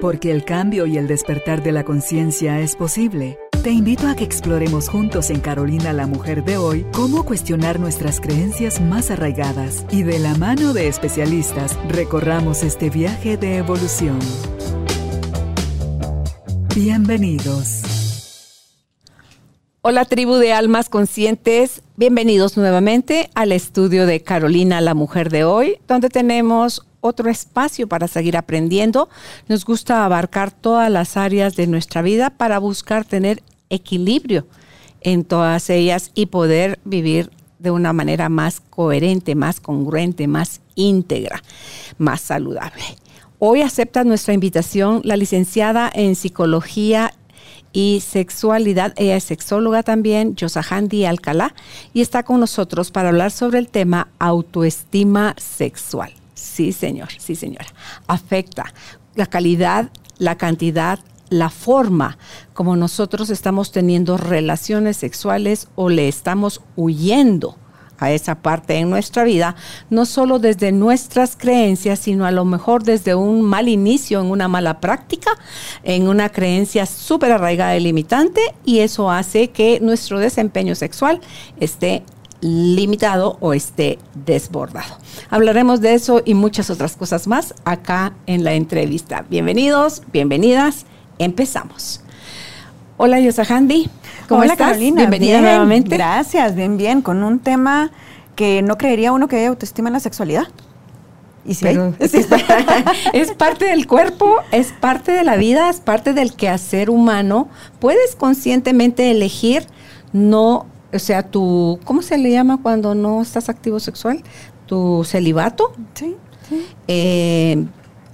Porque el cambio y el despertar de la conciencia es posible. Te invito a que exploremos juntos en Carolina la Mujer de hoy cómo cuestionar nuestras creencias más arraigadas y de la mano de especialistas recorramos este viaje de evolución. Bienvenidos. Hola tribu de almas conscientes, bienvenidos nuevamente al estudio de Carolina la Mujer de hoy, donde tenemos otro espacio para seguir aprendiendo. Nos gusta abarcar todas las áreas de nuestra vida para buscar tener equilibrio en todas ellas y poder vivir de una manera más coherente, más congruente, más íntegra, más saludable. Hoy acepta nuestra invitación la licenciada en psicología y sexualidad. Ella es sexóloga también, Yosahandi Alcalá, y está con nosotros para hablar sobre el tema autoestima sexual. Sí, señor, sí, señora. Afecta la calidad, la cantidad, la forma como nosotros estamos teniendo relaciones sexuales o le estamos huyendo a esa parte en nuestra vida, no solo desde nuestras creencias, sino a lo mejor desde un mal inicio, en una mala práctica, en una creencia súper arraigada y limitante, y eso hace que nuestro desempeño sexual esté limitado o esté desbordado. Hablaremos de eso y muchas otras cosas más acá en la entrevista. Bienvenidos, bienvenidas, empezamos. Hola Yosahandi. ¿Cómo Hola Carolina, bienvenida nuevamente. Gracias, bien, bien, con un tema que no creería uno que haya autoestima en la sexualidad. Y sí, es, parte del cuerpo, es parte de la vida, es parte del quehacer humano. Puedes conscientemente elegir no, o sea, tu, ¿cómo se le llama cuando no estás activo sexual? Tu celibato. Sí. sí. Eh,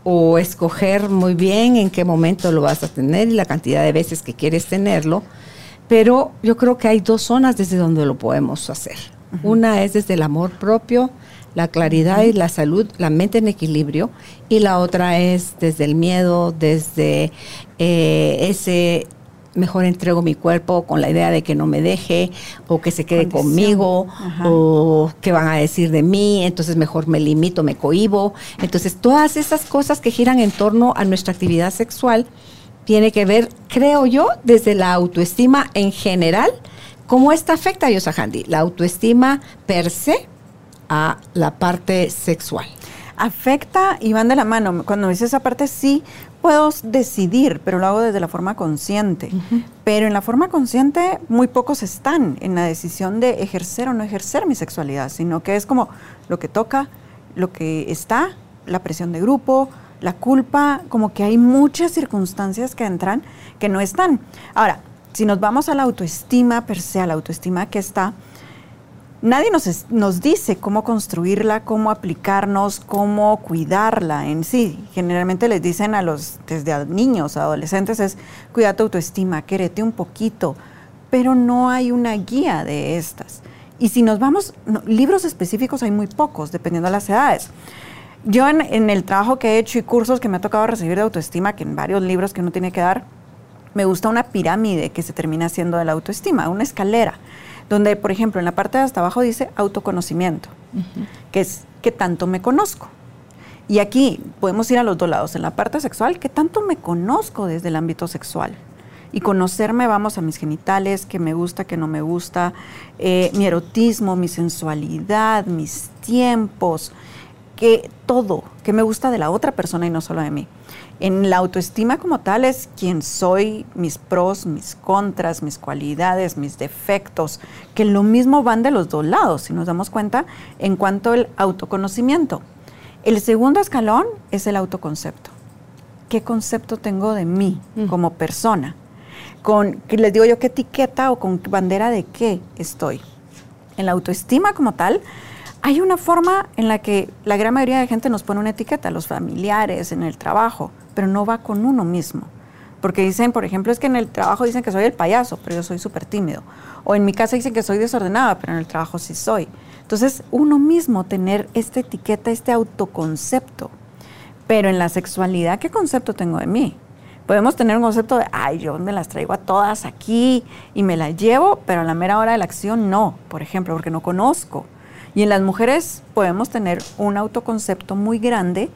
o escoger muy bien en qué momento lo vas a tener y la cantidad de veces que quieres tenerlo pero yo creo que hay dos zonas desde donde lo podemos hacer. Una es desde el amor propio, la claridad y la salud, la mente en equilibrio, y la otra es desde el miedo, desde eh, ese mejor entrego mi cuerpo con la idea de que no me deje o que se quede conmigo o que van a decir de mí, entonces mejor me limito, me cohibo. Entonces todas esas cosas que giran en torno a nuestra actividad sexual tiene que ver, creo yo, desde la autoestima en general. ¿Cómo esta afecta a Yosahandi? La autoestima per se a la parte sexual. Afecta y van de la mano. Cuando dice esa parte, sí puedo decidir, pero lo hago desde la forma consciente. Pero en la forma consciente, muy pocos están en la decisión de ejercer o no ejercer mi sexualidad, sino que es como lo que toca, lo que está, la presión de grupo, la culpa, como que hay muchas circunstancias que entran que no están. Ahora, si nos vamos a la autoestima per se, a la autoestima que está, nadie nos, nos dice cómo construirla, cómo aplicarnos, cómo cuidarla en sí. Generalmente les dicen a los, desde niños, adolescentes, es cuida tu autoestima, quérete un poquito, pero no hay una guía de estas. Y si nos vamos, libros específicos hay muy pocos, dependiendo de las edades. Yo en, el trabajo que he hecho y cursos que me ha tocado recibir de autoestima, que en varios libros que uno tiene que dar, me gusta una pirámide que se termina siendo de la autoestima, una escalera, donde, por ejemplo, en la parte de hasta abajo dice autoconocimiento, que es qué tanto me conozco. Y aquí podemos ir a los dos lados. En la parte sexual, ¿qué tanto me conozco desde el ámbito sexual? Y conocerme, vamos a mis genitales, qué me gusta, qué no me gusta, eh, mi erotismo, mi sensualidad, mis tiempos, que todo, que me gusta de la otra persona y no solo de mí. En la autoestima como tal es quién soy, mis pros, mis contras, mis cualidades, mis defectos, que lo mismo van de los dos lados, si nos damos cuenta, en cuanto al autoconocimiento. El segundo escalón es el autoconcepto. ¿Qué concepto tengo de mí mm. como persona? Con, les digo yo, qué etiqueta o con bandera de qué estoy. En la autoestima como tal, hay una forma en la que la gran mayoría de gente nos pone una etiqueta, los familiares, en el trabajo, pero no va con uno mismo. Porque dicen, por ejemplo, es que en el trabajo dicen que soy el payaso, pero yo soy súper tímido. O en mi casa dicen que soy desordenada, pero en el trabajo sí soy. Entonces, uno mismo tener esta etiqueta, este autoconcepto. Pero en la sexualidad, ¿qué concepto tengo de mí? Podemos tener un concepto de, ay, yo me las traigo a todas aquí y me las llevo, pero a la mera hora de la acción no, por ejemplo, porque no conozco. Y en las mujeres podemos tener un autoconcepto muy grande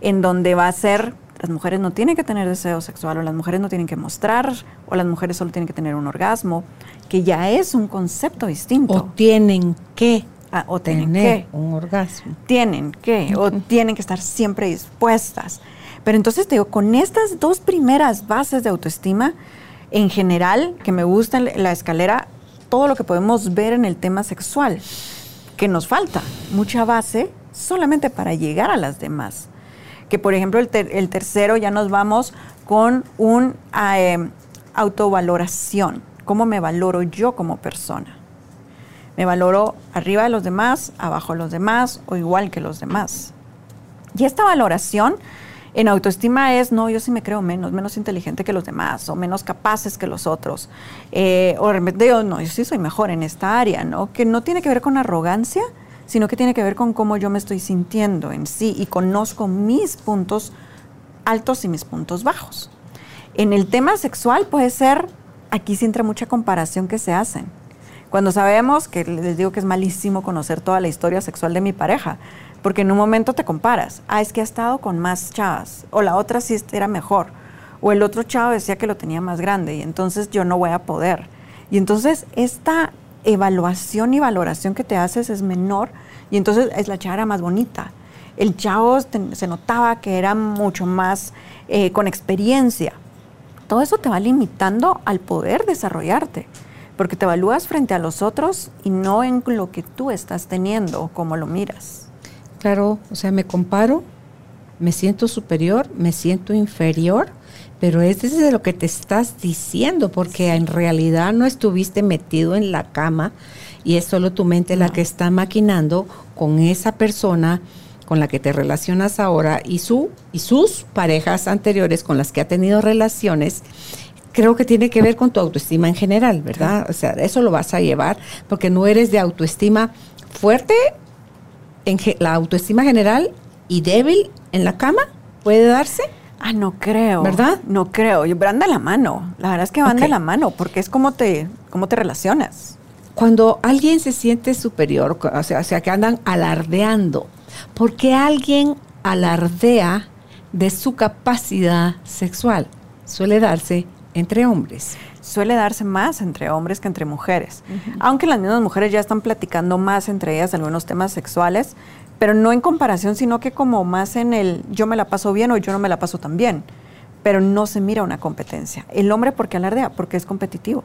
en donde va a ser las mujeres no tienen que tener deseo sexual o las mujeres no tienen que mostrar o las mujeres solo tienen que tener un orgasmo, que ya es un concepto distinto. O tienen que Ah, o tienen tener que. un orgasmo. tienen que o tienen que estar siempre dispuestas. Pero entonces te digo, con estas dos primeras bases de autoestima, en general, que me gusta la escalera, todo lo que podemos ver en el tema sexual, que nos falta mucha base solamente para llegar a las demás. Que por ejemplo el, ter- el tercero ya nos vamos con un em, autovaloración. ¿Cómo me valoro yo como persona? Me valoro arriba de los demás, abajo de los demás o igual que los demás. Y esta valoración en autoestima es, no, yo sí me creo menos, menos inteligente que los demás o menos capaces que los otros. Eh, o de repente no, yo sí soy mejor en esta área, ¿no? Que no tiene que ver con arrogancia, sino que tiene que ver con cómo yo me estoy sintiendo en sí y conozco mis puntos altos y mis puntos bajos. En el tema sexual puede ser, aquí sí entra mucha comparación que se hacen. Cuando sabemos que les digo que es malísimo conocer toda la historia sexual de mi pareja, porque en un momento te comparas, ah, es que ha estado con más chavas, o la otra sí era mejor, o el otro chavo decía que lo tenía más grande y entonces yo no voy a poder. Y entonces esta evaluación y valoración que te haces es menor y entonces es la chava era más bonita. El chavo se notaba que era mucho más eh, con experiencia. Todo eso te va limitando al poder desarrollarte, porque te evalúas frente a los otros y no en lo que tú estás teniendo o lo miras. Claro, o sea, me comparo, me siento superior, me siento inferior, pero es desde lo que te estás diciendo, porque en realidad no estuviste metido en la cama y es solo tu mente la que está maquinando con esa persona con la que te relacionas ahora y su y sus parejas anteriores con las que ha tenido relaciones creo que tiene que ver con tu autoestima en general, ¿verdad? O sea, eso lo vas a llevar porque no eres de autoestima fuerte en la autoestima general y débil en la cama puede darse. Ah, no creo. ¿Verdad? No creo. Yo- Van de la mano. La verdad es que van de la mano, porque es como te, cómo te relacionas. Cuando alguien se siente superior, o sea, o sea, que andan alardeando, porque alguien alardea de su capacidad sexual, suele darse entre hombres. Suele darse más entre hombres que entre mujeres. Aunque las mismas mujeres ya están platicando más entre ellas de algunos temas sexuales, pero no en comparación, sino que como más en el yo me la paso bien o yo no me la paso tan bien. Pero no se mira una competencia. El hombre, ¿por qué alardea? Porque es competitivo.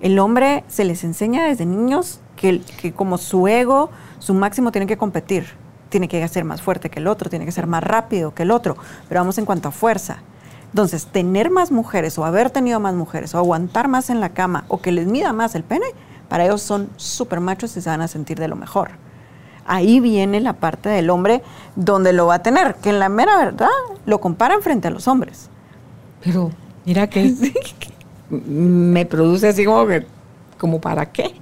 El hombre se les enseña desde niños que, que como su ego, su máximo tiene que competir. Tiene que ser más fuerte que el otro, tiene que ser más rápido que el otro. Pero vamos en cuanto a fuerza. Entonces, tener más mujeres o haber tenido más mujeres o aguantar más en la cama o que les mida más el pene, para ellos son súper machos y se van a sentir de lo mejor. Ahí viene la parte del hombre donde lo va a tener, que en la mera verdad lo comparan frente a los hombres. Pero mira que me produce así como que, como para qué.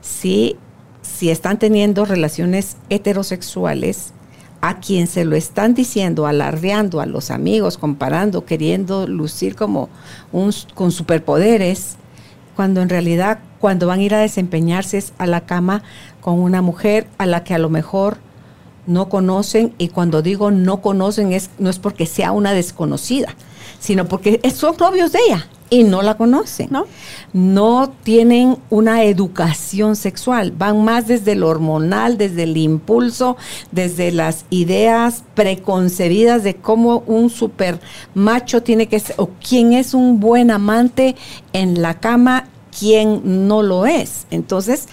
Si, si están teniendo relaciones heterosexuales, a quien se lo están diciendo, alardeando a los amigos, comparando, queriendo lucir como un, con superpoderes, cuando en realidad cuando van a ir a desempeñarse es a la cama con una mujer a la que a lo mejor no conocen y cuando digo no conocen es no es porque sea una desconocida, sino porque son novios de ella y no la conocen. ¿No? No tienen una educación sexual, van más desde lo hormonal, desde el impulso, desde las ideas preconcebidas de cómo un super macho tiene que ser o quién es un buen amante en la cama, quién no lo es. Entonces,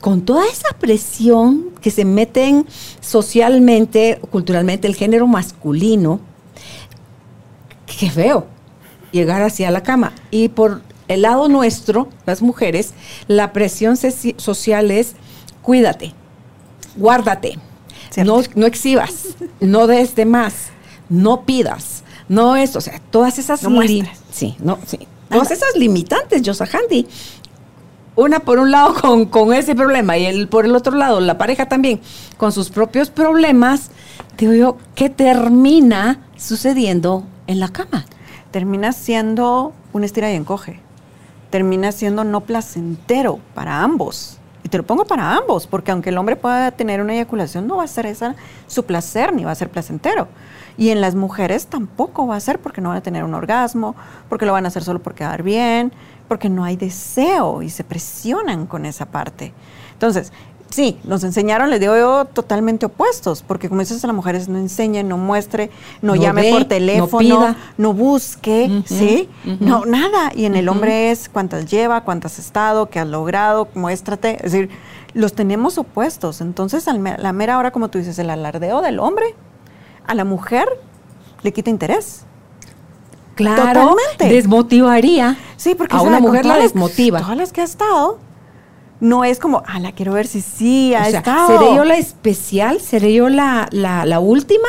con toda esa presión que se meten socialmente, culturalmente, el género masculino, qué feo llegar hacia la cama. Y por el lado nuestro, las mujeres, la presión social es cuídate, guárdate, no, no exhibas, no des de más, no pidas, no es, o sea, todas esas No sí, no, sí, todas esas limitantes, Yosahandi. Una por un lado con, con ese problema y el por el otro lado la pareja también con sus propios problemas, digo yo, ¿qué termina sucediendo en la cama? Termina siendo un estira y encoge. Termina siendo no placentero para ambos. Y te lo pongo para ambos, porque aunque el hombre pueda tener una eyaculación, no va a ser esa su placer ni va a ser placentero. Y en las mujeres tampoco va a ser porque no van a tener un orgasmo, porque lo van a hacer solo por quedar bien, porque no hay deseo y se presionan con esa parte. Entonces, sí, nos enseñaron, les digo yo, totalmente opuestos, porque como dices a las mujeres, no enseñen, no muestre, no, llame por teléfono, no, busque, ¿sí? No, nada. Y en el hombre es cuántas lleva, cuántas has estado, qué has logrado, muéstrate. Es decir, los tenemos opuestos. Entonces, a la mera hora, como tú dices, el alardeo del hombre a la mujer le quita interés. Claro, desmotivaría. Sí, porque a una mujer la desmotiva. Todas las que ha estado, no es como, ah, la quiero ver si sí ha estado. ¿Seré yo la especial? ¿Seré yo la, la, última?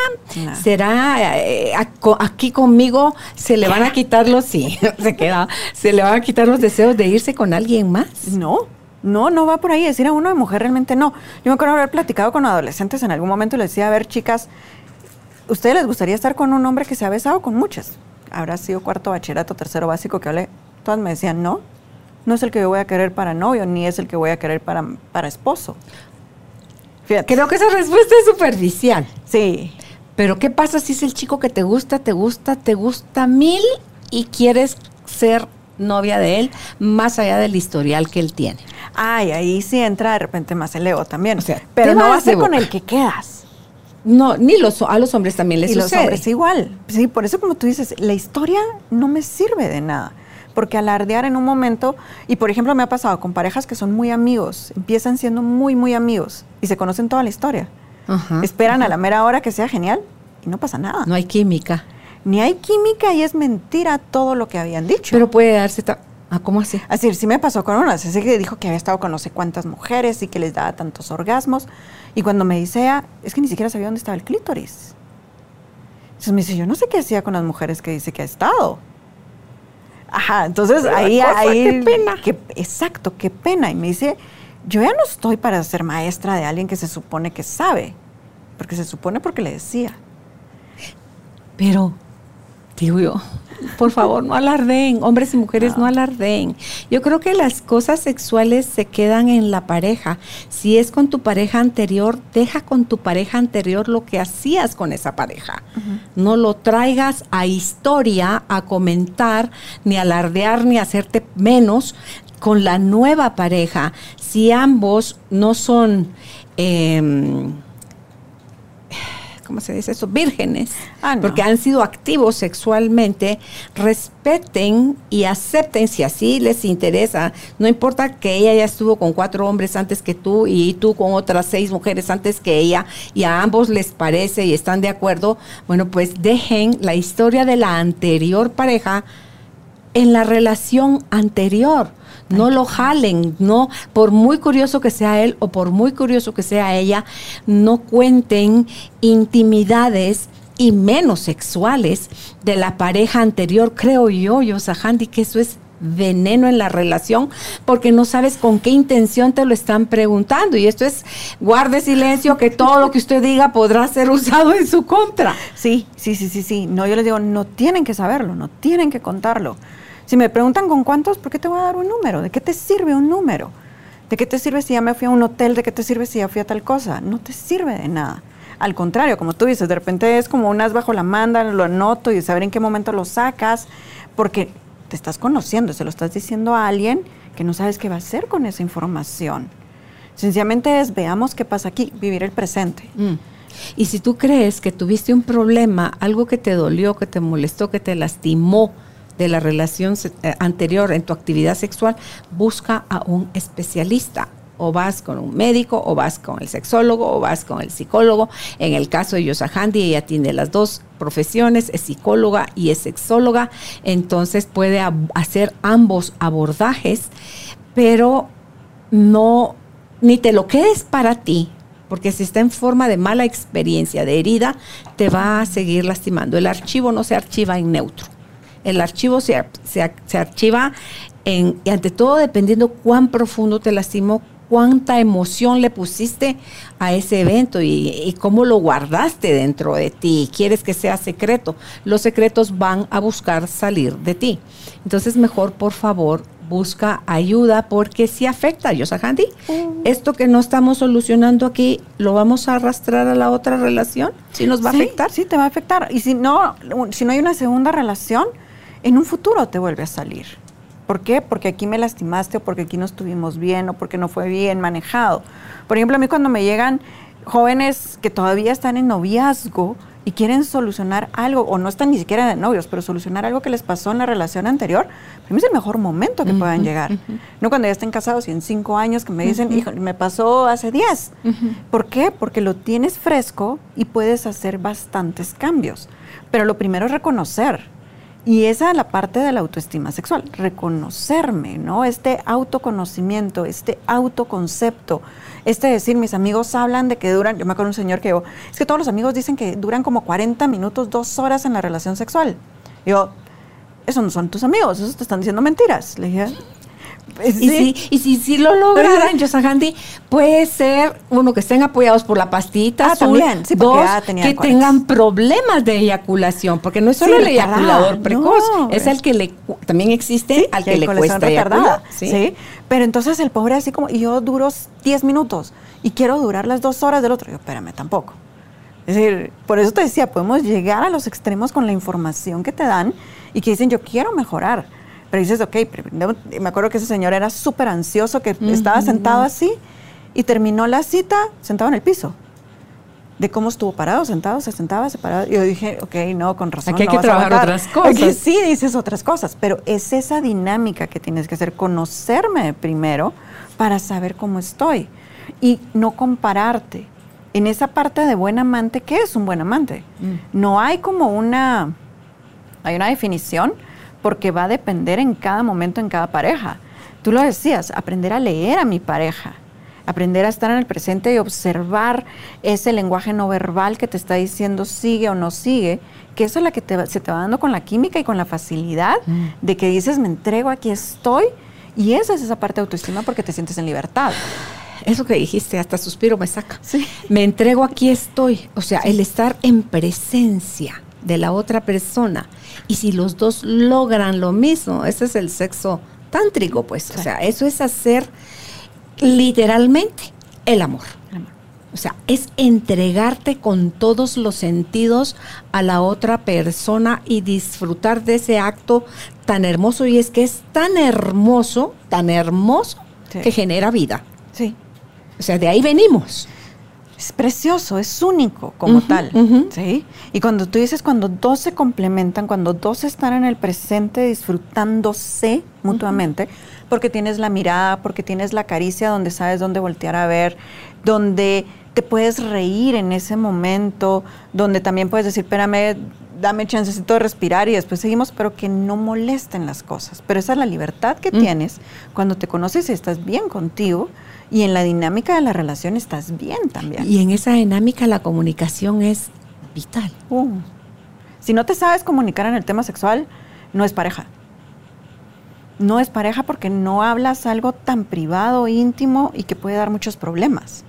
¿Será eh, aquí conmigo se le van a quitar los, sí, se queda, se le van a quitar los deseos de irse con alguien más? No, no, no va por ahí. Decir a uno de mujer realmente no. Yo me acuerdo haber platicado con adolescentes en algún momento y les decía, a ver, chicas, ¿ustedes les gustaría estar con un hombre que se ha besado con muchas? Habrá sido cuarto bachillerato, tercero básico que hablé. Todas me decían, no, no es el que yo voy a querer para novio, ni es el que voy a querer para, para esposo. Creo que esa respuesta es superficial. Sí. Pero ¿qué pasa si es el chico que te gusta, te gusta, te gusta mil y quieres ser novia de él, más allá del historial que él tiene? Ay, ahí sí entra de repente más el ego también. O sea, pero no va a ser con el que quedas. No, ni los, a los hombres también les y los hombres igual. Sí, por eso como tú dices, la historia no me sirve de nada porque alardear en un momento, y por ejemplo me ha pasado con parejas que son muy amigos, empiezan siendo muy, muy amigos y se conocen toda la historia. Esperan a la mera hora que sea genial y no pasa nada. No hay química. Ni hay química y es mentira todo lo que habían dicho. Pero puede darse... Ah, ¿cómo así? Así, sí me pasó con una. Así que dijo que había estado con no sé cuántas mujeres y que les daba tantos orgasmos. Y cuando me dice, ah, es que ni siquiera sabía dónde estaba el clítoris. Entonces me dice, yo no sé qué hacía con las mujeres que dice que ha estado. Ajá, entonces ahí, ahí. Qué pena. exacto, qué pena. Y me dice, yo ya no estoy para ser maestra de alguien que se supone que sabe, porque se supone porque le decía. Pero, digo yo, por favor, no alardeen, hombres y mujeres no. alardeen. Yo creo que las cosas sexuales se quedan en la pareja. Si es con tu pareja anterior, deja con tu pareja anterior lo que hacías con esa pareja. No lo traigas a historia, a comentar, ni alardear, ni hacerte menos con la nueva pareja. Si ambos no son... Em, ¿cómo se dice eso? Vírgenes, ah, porque han sido activos sexualmente, respeten y acepten si así les interesa. No importa que ella ya estuvo con cuatro hombres antes que tú y tú con otras seis mujeres antes que ella y a ambos les parece y están de acuerdo, bueno, pues dejen la historia de la anterior pareja en la relación anterior no lo jalen, no, por muy curioso que sea él o por muy curioso que sea ella, no cuenten intimidades y menos sexuales de la pareja anterior, creo yo, Yosahandi, que eso es veneno en la relación porque no sabes con qué intención te lo están preguntando y esto es guarde silencio que todo lo que usted diga podrá ser usado en su contra. Sí, sí, sí, sí, sí. No, yo les digo, no tienen que saberlo, no tienen que contarlo. Si me preguntan con cuántos, ¿por qué te voy a dar un número? ¿De qué te sirve un número? ¿De qué te sirve si ya me fui a un hotel? ¿De qué te sirve si ya fui a tal cosa? No te sirve de nada. Al contrario, como tú dices, de repente es como un as bajo la manda, lo anoto y saber en qué momento lo sacas, porque te estás conociendo, se lo estás diciendo a alguien que no sabes qué va a hacer con esa información. Sencillamente es veamos qué pasa aquí, vivir el presente. Mm. Y si tú crees que tuviste un problema, algo que te dolió, que te molestó, que te lastimó, de la relación eh, anterior en tu actividad sexual, busca a un especialista. O vas con un médico, o vas con el sexólogo, o vas con el psicólogo. En el caso de Yosahandi, ella tiene las dos profesiones, es psicóloga y es sexóloga, entonces puede hacer ambos abordajes, pero no, ni te lo quedes para ti, porque si está en forma de mala experiencia, de herida, te va a seguir lastimando. El archivo no se archiva en neutro. El archivo se, se, archiva en, y ante todo dependiendo cuán profundo te lastimó, cuánta emoción le pusiste a ese evento y, y, cómo lo guardaste dentro de ti. Quieres que sea secreto. Los secretos van a buscar salir de ti. Entonces, mejor, por favor, busca ayuda porque sí afecta, Yosahandi. Esto que no estamos solucionando aquí, ¿lo vamos a arrastrar a la otra relación? ¿Sí nos va a Sí, afectar? Sí, te va a afectar. Y si no, si no hay una segunda relación, en un futuro te vuelve a salir. ¿Por qué? Porque aquí me lastimaste o porque aquí no estuvimos bien o porque no fue bien manejado. Por ejemplo, a mí cuando me llegan jóvenes que todavía están en noviazgo y quieren solucionar algo, o no están ni siquiera de novios, pero solucionar algo que les pasó en la relación anterior, para mí es el mejor momento que puedan llegar. No cuando ya estén casados y en cinco años que me dicen, hijo, me pasó hace diez. ¿Por qué? Porque lo tienes fresco y puedes hacer bastantes cambios. Pero lo primero es reconocer. Y esa es la parte de la autoestima sexual, reconocerme, ¿no? Este autoconocimiento, este autoconcepto, este decir, mis amigos hablan de que duran, yo me acuerdo un señor que digo, es que todos los amigos dicen que duran como 40 minutos, dos horas en la relación sexual. Digo, esos no son tus amigos, esos te están diciendo mentiras. Le dije, "Pues Y, sí". si, y si, si lo lograran, Yosahandi, puede ser, uno, que estén apoyados por la pastita Ah, azul, también, sí, dos, que tengan problemas de eyaculación, porque no es solo Sí, el eyaculador precoz, no, es al que le, también existe al que el le cuesta retardada. ¿sí? Pero entonces el pobre así como, y yo duro 10 minutos y quiero durar las dos horas del otro. Yo, espérame, tampoco. Es decir, por eso te decía, podemos llegar a los extremos con la información que te dan y que dicen, yo quiero mejorar. Pero dices, ok, me acuerdo que ese señor era súper ansioso, que estaba sentado así y terminó la cita sentado en el piso. De cómo estuvo parado, sentado, se sentaba, se paraba. Y yo dije, ok, no, con razón. Aquí hay no que vas trabajar otras cosas. Aquí sí dices otras cosas, pero es esa dinámica que tienes que hacer, conocerme primero para saber cómo estoy y no compararte. En esa parte de buen amante, ¿qué es un buen amante? No hay como una, hay una definición porque va a depender en cada momento, en cada pareja. Tú lo decías, aprender a leer a mi pareja, aprender a estar en el presente y observar ese lenguaje no verbal que te está diciendo sigue o no sigue, que eso es la que te se te va dando con la química y con la facilidad de que dices, me entrego, aquí estoy. Y esa es esa parte de autoestima porque te sientes en libertad. Eso que dijiste, hasta suspiro me saca. Sí. Me entrego, aquí estoy. O sea, el estar en presencia de la otra persona. Y si los dos logran lo mismo, ese es el sexo tántrico, pues. O sea, eso es hacer literalmente el amor. O sea, es entregarte con todos los sentidos a la otra persona y disfrutar de ese acto tan hermoso. Y es que es tan hermoso, tan hermoso, Sí. que genera vida. Sí. O sea, de ahí venimos. Es precioso, es único como tal. ¿sí? Y cuando tú dices, cuando dos se complementan, cuando dos están en el presente disfrutándose mutuamente, porque tienes la mirada, porque tienes la caricia donde sabes dónde voltear a ver, donde te puedes reír en ese momento, donde también puedes decir, espérame, dame chancecito de respirar y después seguimos, pero que no molesten las cosas. Pero esa es la libertad que tienes cuando te conoces y estás bien contigo y en la dinámica de la relación estás bien también. Y en esa dinámica la comunicación es vital. Uh. Si no te sabes comunicar en el tema sexual, no es pareja. No es pareja porque no hablas algo tan privado, íntimo y que puede dar muchos problemas.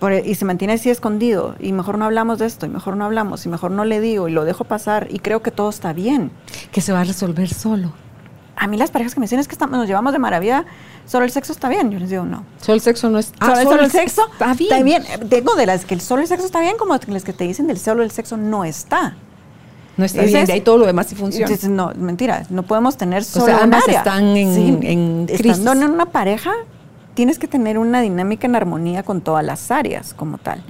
Por- e, y se mantiene así escondido y mejor no hablamos de esto y mejor no hablamos y mejor no le digo y lo dejo pasar y creo que todo está bien. Que se va a resolver solo. A mí las parejas que me dicen es que estamos- nos llevamos de maravilla, solo el sexo está bien. Yo les digo no. Solo el sexo no es. solo, solo el sexo está bien. Tengo de las que el solo el sexo está bien como las que te dicen del solo el sexo no está. No está Ese bien. es- De ahí todo lo demás sí funciona. Dices, no, mentira, no podemos tener solo sea, un ambas área. están en- en crisis. Estando en una pareja, tienes que tener una dinámica en armonía con todas las áreas como tal.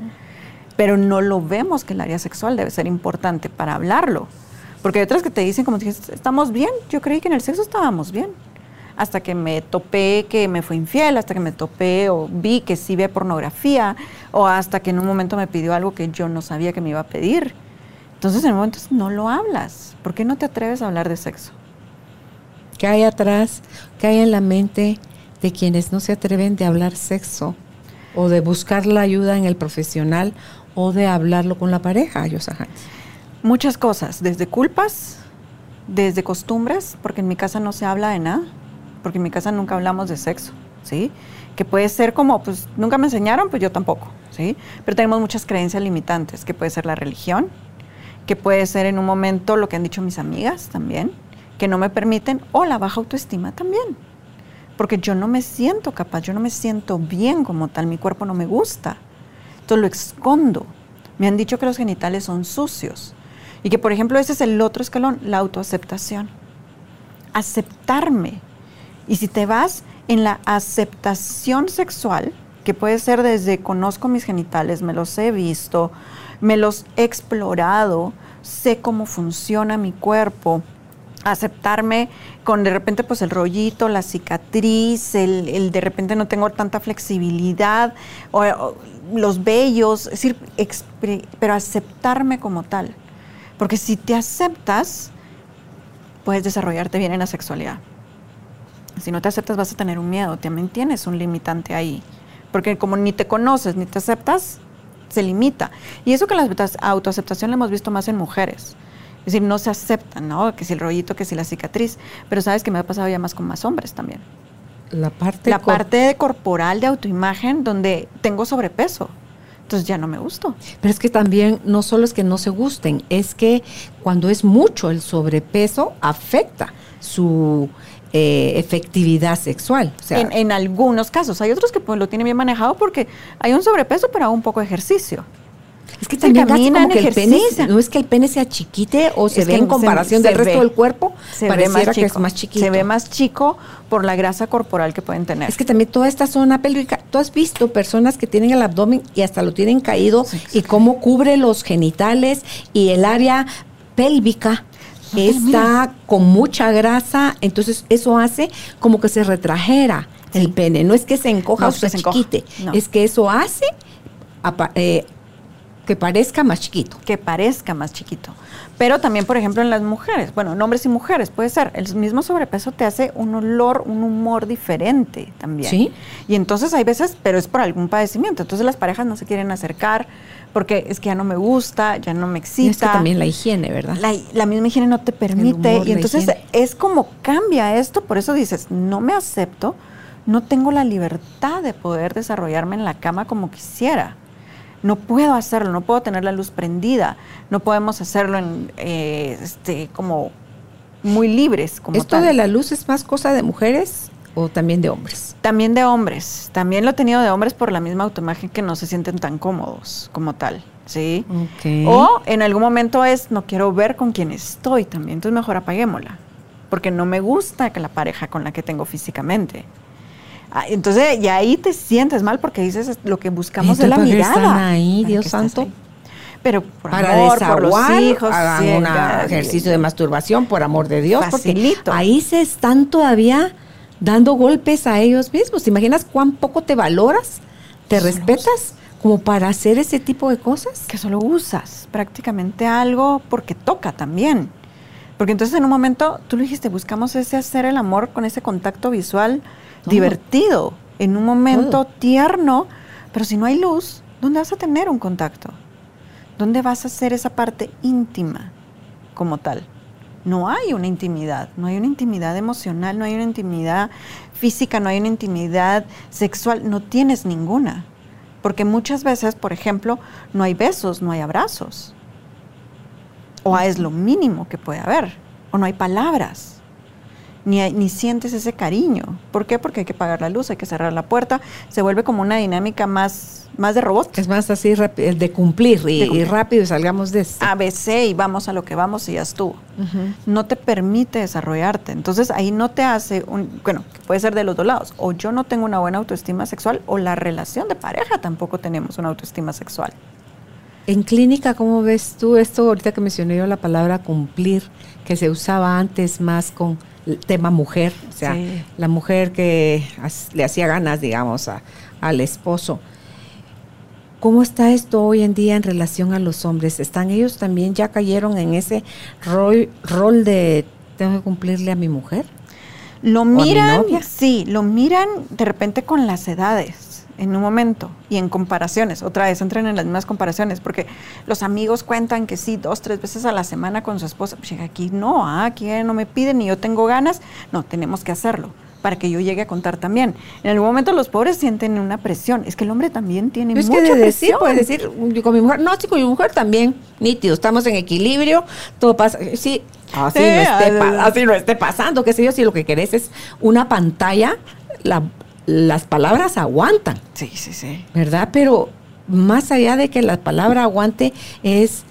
Pero no lo vemos que el área sexual debe ser importante para hablarlo. Porque hay otras que te dicen, como dijiste, estamos bien. Yo creí que en el sexo estábamos bien. Hasta que me topé que me fue infiel, hasta que me topé o vi que sí ve pornografía, o hasta que en un momento me pidió algo que yo no sabía que me iba a pedir. Entonces, en el momento no lo hablas. ¿Por qué no te atreves a hablar de sexo? ¿Qué hay atrás? ¿Qué hay en la mente de quienes no se atreven de hablar sexo? O de buscar la ayuda en el profesional o de hablarlo con la pareja, Yosahan. Muchas cosas, desde culpas, desde costumbres, porque en mi casa no se habla de nada, porque en mi casa nunca hablamos de sexo, ¿sí? Que puede ser como, pues nunca me enseñaron, pues yo tampoco, ¿sí? Pero tenemos muchas creencias limitantes, que puede ser la religión, que puede ser en un momento lo que han dicho mis amigas también, que no me permiten, o la baja autoestima también. Porque yo no me siento capaz, yo no me siento bien como tal, mi cuerpo no me gusta. Entonces lo escondo. Me han dicho que los genitales son sucios. Y que, por ejemplo, ese es el otro escalón, la autoaceptación. Aceptarme. Y si te vas en la aceptación sexual, que puede ser desde conozco mis genitales, me los he visto, me los he explorado, sé cómo funciona mi cuerpo, aceptarme con de repente pues el rollito, la cicatriz, el, de repente no tengo tanta flexibilidad, o, los vellos, es decir, pero aceptarme como tal. Porque si te aceptas, puedes desarrollarte bien en la sexualidad. Si no te aceptas vas a tener un miedo, también tienes un limitante ahí. Porque como ni te conoces ni te aceptas, se limita. Y eso que la autoaceptación lo hemos visto más en mujeres. Es decir, no se aceptan, ¿no? Que si el rollito, que si la cicatriz. Pero sabes que me ha pasado ya más con más hombres también. La parte, la parte corporal de autoimagen donde tengo sobrepeso. Entonces ya no me gusto. Pero es que también no solo es que no se gusten, es que cuando es mucho el sobrepeso afecta su eh, efectividad sexual. en, algunos casos. Hay otros que pues, lo tienen bien manejado porque hay un sobrepeso, pero un poco de ejercicio. Es que también como que el pene, no es que el pene sea chiquite o se ve en comparación del resto del cuerpo, se ve más chico, que es más chiquito. Se ve más chico por la grasa corporal que pueden tener. Es que también toda esta zona pélvica, tú has visto personas que tienen el abdomen y hasta lo tienen caído y cómo cubre los genitales y el área pélvica está con mucha grasa, entonces eso hace como que se retrajera el pene. No es que se encoja o se, chiquite, es que eso hace eh, que parezca más chiquito. Que parezca más chiquito. Pero también, por ejemplo, en las mujeres, bueno, en hombres y mujeres, puede ser, el mismo sobrepeso te hace un olor, un humor diferente también. Sí. Y entonces hay veces, pero es por algún padecimiento, entonces las parejas no se quieren acercar porque es que ya no me gusta, ya no me excita. Y es que también la higiene, ¿verdad? La, misma higiene no te permite. y entonces es como cambia esto, por eso dices, no me acepto, no tengo la libertad de poder desarrollarme en la cama como quisiera. No puedo hacerlo, no puedo tener la luz prendida, no podemos hacerlo en, eh, este, como muy libres. Como ¿Esto de la luz es más cosa de mujeres o también de hombres? También de hombres. También lo he tenido de hombres por la misma autoimagen que no se sienten tan cómodos como tal. ¿Sí? O en algún momento es, no quiero ver con quién estoy también, entonces mejor apaguémosla. Porque no me gusta que la pareja con la que tengo físicamente. Ah, entonces, y ahí te sientes mal porque dices lo que buscamos es la mirada. Están ahí, Dios santo. Pero por para amor, por los hijos, hagan un ejercicio de masturbación, por amor de Dios, Facilito. porque ahí se están todavía dando golpes a ellos mismos. ¿Te imaginas cuán poco te valoras? ¿Te respetas? como para hacer ese tipo de cosas. Que solo usas prácticamente algo porque toca también. Porque entonces en un momento, tú lo dijiste, buscamos ese hacer el amor con ese contacto visual divertido, en un momento tierno, pero si no hay luz, ¿dónde vas a tener un contacto? ¿Dónde vas a hacer esa parte íntima como tal? no hay una intimidad, no hay una intimidad emocional, no hay una intimidad física, no hay una intimidad sexual, no tienes ninguna. Porque muchas veces, por ejemplo, no hay besos, no hay abrazos. O es lo mínimo que puede haber. O no hay palabras ni, ni sientes ese cariño. ¿Por qué? Porque hay que pagar la luz, hay que cerrar la puerta, se vuelve como una dinámica más, más de robot. Es más así de cumplir y, rápido y salgamos de esto. ABC y vamos a lo que vamos y ya estuvo. No te permite desarrollarte. Entonces ahí no te hace, un, bueno, puede ser de los dos lados. O yo no tengo una buena autoestima sexual o la relación de pareja tampoco tenemos una autoestima sexual. En clínica, ¿cómo ves tú esto ahorita que mencioné yo la palabra cumplir, que se usaba antes más con tema mujer, o sea, la mujer que le hacía ganas, digamos, al esposo. ¿Cómo está esto hoy en día en relación a los hombres? ¿Están ellos también ya cayeron en ese rol, rol de tengo que cumplirle a mi mujer? Lo miran, sí, lo miran de repente con las edades en un momento y en comparaciones, otra vez entran en las mismas comparaciones, porque los amigos cuentan que sí, dos, tres veces a la semana con su esposa, pues aquí no, ah, aquí no me piden ni yo tengo ganas, no, tenemos que hacerlo. para que yo llegue a contar también. En algún momento los pobres sienten una presión. Es que el hombre también tiene es mucha que de presión. decir, puedes decir, yo con mi mujer, no, sí, con mi mujer también, nítido, estamos en equilibrio, todo pasa, sí, así, Sí, no, esté, ah, pa- así no esté pasando, qué sé yo, si lo que querés es una pantalla, la- las palabras aguantan. Sí, sí, sí. ¿verdad? Pero más allá de que la palabra aguante es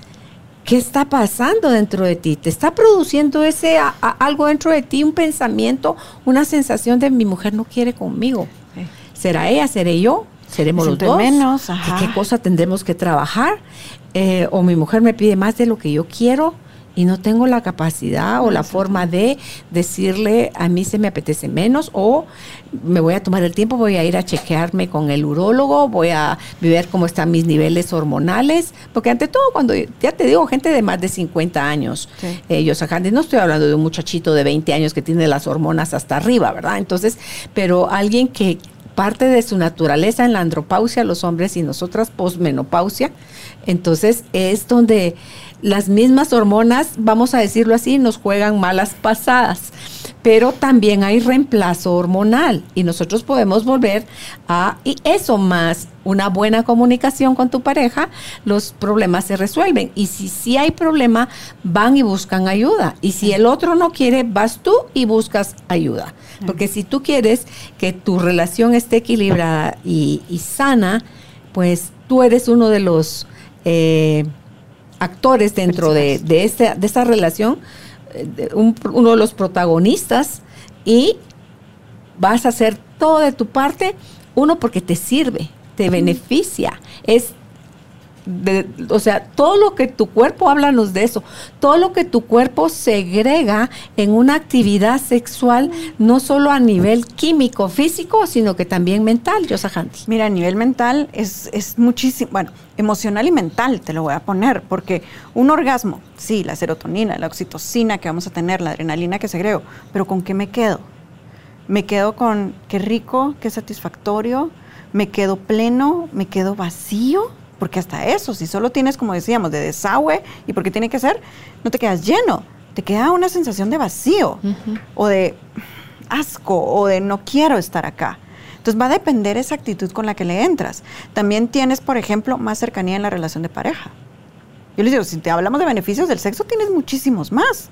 qué está pasando dentro de ti. Te está produciendo ese a- a- algo dentro de ti, un pensamiento, una sensación de mi mujer no quiere conmigo. Sí. ¿Será ella? ¿Seré yo? ¿Seremos los dos? menos, ¿De ajá. ¿Qué cosa tendremos que trabajar? Eh, o mi mujer me pide más de lo que yo quiero y no tengo la capacidad o la forma de decirle a mí se me apetece menos o me voy a tomar el tiempo, voy a ir a chequearme con el urólogo, voy a ver cómo están mis niveles hormonales, porque ante todo cuando, ya te digo, gente de más de 50 años, Sí. ellos acá, no estoy hablando de un muchachito de 20 años que tiene las hormonas hasta arriba, ¿verdad? Entonces, pero alguien que parte de su naturaleza en la andropausia, los hombres y nosotras posmenopausia, entonces es donde las mismas hormonas, vamos a decirlo así, nos juegan malas pasadas. Pero también hay reemplazo hormonal y nosotros podemos volver a, y eso más una buena comunicación con tu pareja, los problemas se resuelven. Y si sí hay problema, van y buscan ayuda. Y si el otro no quiere, vas tú y buscas ayuda. Porque si tú quieres que tu relación esté equilibrada y, y sana, pues tú eres uno de los eh, actores dentro de, de, esta, de esta relación, eh, de un- uno de los protagonistas, y vas a hacer todo de tu parte, uno porque te sirve, te beneficia, es o sea, todo lo que tu cuerpo, háblanos de eso, todo lo que tu cuerpo segrega en una actividad sexual, no solo a nivel químico, físico, sino que también mental, Yosajanti. Mira, a nivel mental es, es muchísimo, bueno, emocional y mental te lo voy a poner, porque un orgasmo, sí, la serotonina, la oxitocina que vamos a tener, la adrenalina que segrego, pero ¿con qué me quedo? Me quedo con qué rico, qué satisfactorio, me quedo pleno, me quedo vacío, porque hasta eso, si solo tienes, como decíamos, de desagüe, y porque tiene que ser, no te quedas lleno, te queda una sensación de vacío o de asco o de no quiero estar acá. Entonces va a depender esa actitud con la que le entras. También tienes, por ejemplo, más cercanía en la relación de pareja. Yo les digo, si te hablamos de beneficios del sexo, tienes muchísimos más.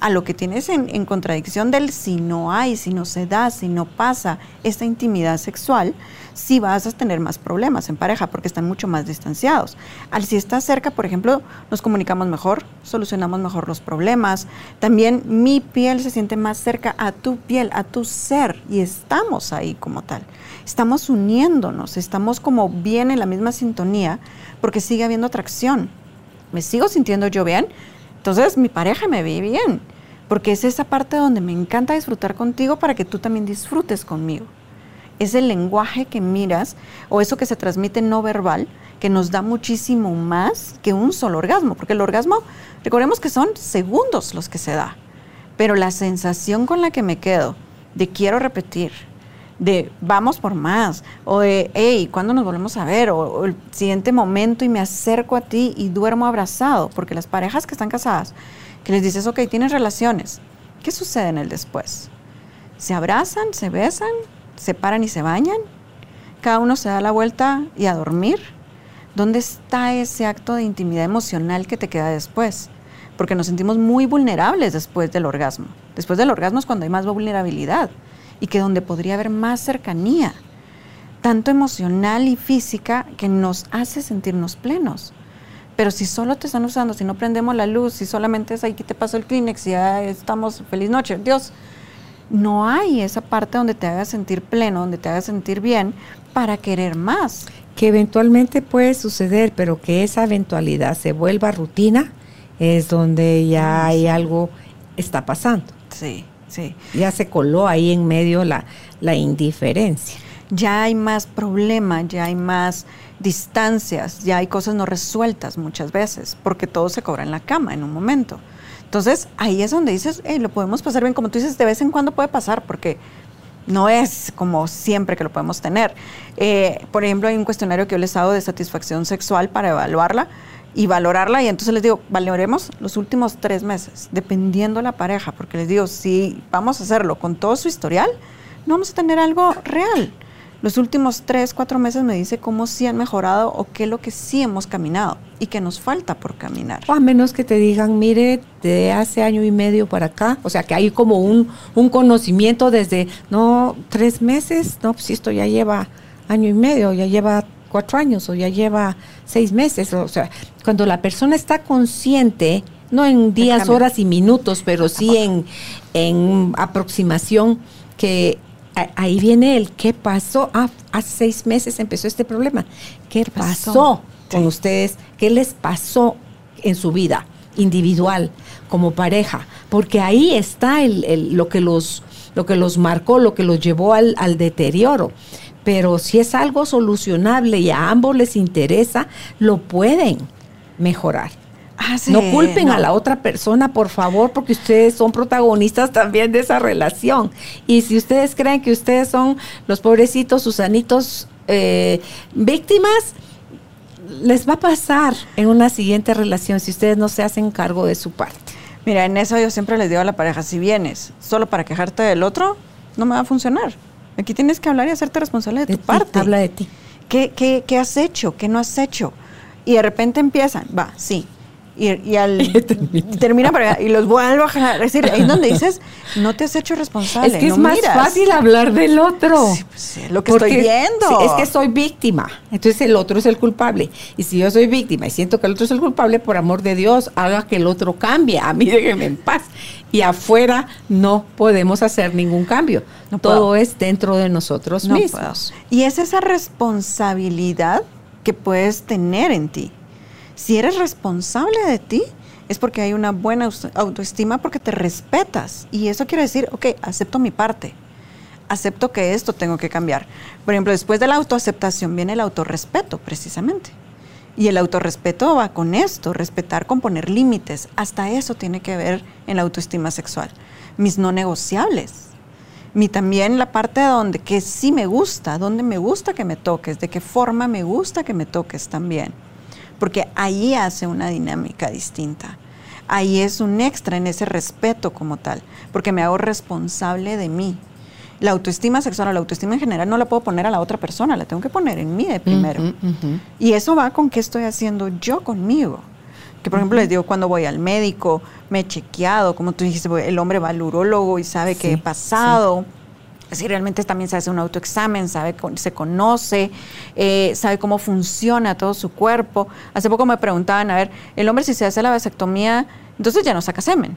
A lo que tienes en, en contradicción del si no hay, si no se da, si no pasa esta intimidad sexual, sí vas a tener más problemas en pareja porque están mucho más distanciados. Al si estás cerca, por ejemplo, nos comunicamos mejor, solucionamos mejor los problemas. También mi piel se siente más cerca a tu piel, a tu ser y estamos ahí como tal. Estamos uniéndonos, estamos como bien en la misma sintonía porque sigue habiendo atracción. Me sigo sintiendo yo bien, entonces mi pareja me ve bien, porque es esa parte donde me encanta disfrutar contigo para que tú también disfrutes conmigo. Es el lenguaje que miras o eso que se transmite no verbal que nos da muchísimo más que un solo orgasmo, porque el orgasmo, recordemos que son segundos los que se da, pero la sensación con la que me quedo de quiero repetir, de vamos por más, o de hey, ¿cuándo nos volvemos a ver? O, el siguiente momento y me acerco a ti y duermo abrazado, porque las parejas que están casadas, que les dices, ok, tienes relaciones, ¿qué sucede en el después? ¿Se abrazan, se besan, se paran y se bañan? ¿Cada uno se da la vuelta y a dormir? ¿Dónde está ese acto de intimidad emocional que te queda después? Porque nos sentimos muy vulnerables después del orgasmo. Después del orgasmo es cuando hay más vulnerabilidad y que donde podría haber más cercanía, tanto emocional y física, que nos hace sentirnos plenos. Pero si solo te están usando, si no prendemos la luz, si solamente es ahí que te paso el Kleenex y ya estamos, feliz noche, Dios, no hay esa parte donde te haga sentir pleno, donde te haga sentir bien para querer más. Que eventualmente puede suceder, pero que esa eventualidad se vuelva rutina, es donde ya hay algo está pasando. Sí, sí. Ya se coló ahí en medio la, la indiferencia. Ya hay más problema, ya hay más distancias, ya hay cosas no resueltas muchas veces, porque todo se cobra en la cama en un momento. Entonces ahí es donde dices, hey, lo podemos pasar bien, como tú dices, de vez en cuando puede pasar, porque no es como siempre que lo podemos tener. Eh, por ejemplo, hay un cuestionario que yo les hago de satisfacción sexual para evaluarla y valorarla. Y entonces les digo, valoremos los últimos tres meses, dependiendo la pareja, porque les digo, si vamos a hacerlo con todo su historial, no vamos a tener algo real. Los últimos tres, cuatro meses me dice cómo sí han mejorado o qué es lo que sí hemos caminado y que nos falta por caminar. O a menos que te digan, mire, de hace año y medio para acá, o sea que hay como un, un conocimiento desde, no, tres meses, no, pues esto ya lleva año y medio, ya lleva cuatro años o ya lleva seis meses. O sea, cuando la persona está consciente, no en días, horas y minutos, pero sí en, en aproximación que ahí viene el qué pasó. Ah, hace seis meses empezó este problema. ¿Qué pasó, con ustedes? ¿Qué les pasó en su vida individual, como pareja? Porque ahí está el, lo, que los, lo que los marcó, lo que los llevó al, al deterioro. Pero si es algo solucionable y a ambos les interesa, lo pueden mejorar. Ah, no culpen a la otra persona, por favor, porque ustedes son protagonistas también de esa relación. Y si ustedes creen que ustedes son los pobrecitos, susanitos, eh, víctimas, les va a pasar en una siguiente relación si ustedes no se hacen cargo de su parte. Mira, en eso yo siempre les digo a la pareja, si vienes solo para quejarte del otro, no me va a funcionar. Aquí tienes que hablar y hacerte responsable de, tu parte. habla de ti. ¿Qué, qué, ¿Qué has hecho? ¿Qué no has hecho? Y de repente empiezan, va, sí, y, al termina para y los vuelvo a jalar. Es decir, ahí es donde dices, no te has hecho responsable. Es que es más fácil hablar del otro. Pues, lo que estoy viendo. es que soy víctima. Entonces el otro es el culpable. Y si yo soy víctima y siento que el otro es el culpable, por amor de Dios, haga que el otro cambie. A mí déjeme en paz. Y afuera no podemos hacer ningún cambio. Todo es dentro de nosotros mismos. Y es esa responsabilidad que puedes tener en ti si eres responsable de ti, es porque hay una buena autoestima, porque te respetas. Y eso quiere decir, ok, acepto mi parte. Acepto que esto tengo que cambiar. Por ejemplo, después de la autoaceptación viene el autorrespeto, precisamente. Y el autorrespeto va con esto, respetar con poner límites. Hasta eso tiene que ver en la autoestima sexual. Mis no negociables. Mi también la parte donde que sí me gusta, donde me gusta que me toques, de qué forma me gusta que me toques también porque ahí hace una dinámica distinta. Ahí es un extra en ese respeto como tal, porque me hago responsable de mí. La autoestima sexual o la autoestima en general no la puedo poner a la otra persona, la tengo que poner en mí de primero. Y eso va con qué estoy haciendo yo conmigo. Que por ejemplo les digo, cuando voy al médico, me he chequeado, como tú dijiste, el hombre va al urólogo y sabe qué he pasado si realmente también se hace un autoexamen, sabe, se conoce, eh, sabe cómo funciona todo su cuerpo. Hace poco me preguntaban, a ver, el hombre si se hace la vasectomía, entonces ya no saca semen.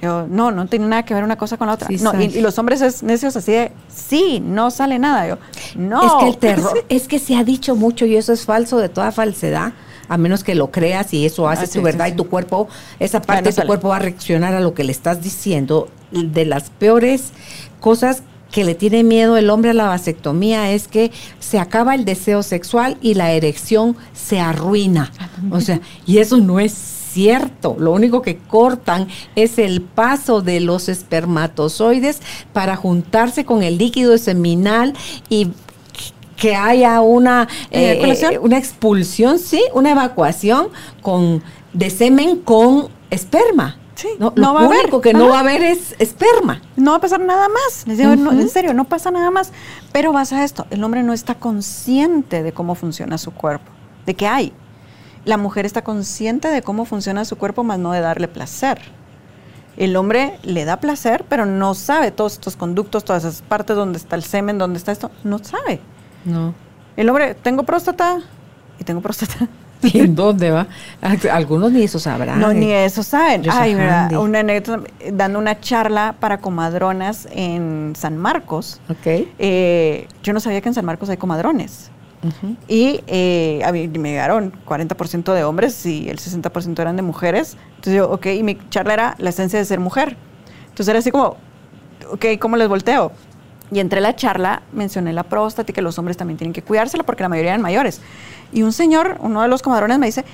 Yo, no, no tiene nada que ver una cosa con la otra. no, y, los hombres es necios así de, sí, no sale nada. Yo, no. Es que el terror, es que se ha dicho mucho y eso es falso de toda falsedad, a menos que lo creas y eso hace tu verdad y tu cuerpo, esa parte de tu cuerpo va a reaccionar a lo que le estás diciendo. De las peores cosas que le tiene miedo el hombre a la vasectomía es que se acaba el deseo sexual y la erección se arruina. O sea, y eso no es cierto. Lo único que cortan es el paso de los espermatozoides para juntarse con el líquido seminal y que haya una, eh, eh, una expulsión, sí, una evacuación con, de semen con esperma no, lo va único que no va a haber es esperma. No va a pasar nada más. Les digo, en serio, no pasa nada más. Pero pasa esto, el hombre no está consciente de cómo funciona su cuerpo, de qué hay. La mujer está consciente de cómo funciona su cuerpo, más no de darle placer. El hombre le da placer, pero no sabe todos estos conductos, todas esas partes donde está el semen, donde está esto, no sabe. No. El hombre, tengo próstata y tengo próstata. ¿Y en dónde va? Algunos ni eso sabrán. No, ni eso saben. Ay, mira, una anécdota, dando una charla para comadronas en San Marcos. Ok. Eh, yo no sabía que en San Marcos hay comadrones. Y eh, a mí me llegaron 40% de hombres y el 60% eran de mujeres. Entonces yo, ok, y mi charla era la esencia de ser mujer. Entonces era así como, ok, ¿cómo les volteo? Y entre la charla mencioné la próstata y que los hombres también tienen que cuidársela porque la mayoría eran mayores. Y un señor, uno de los comadrones, me dice,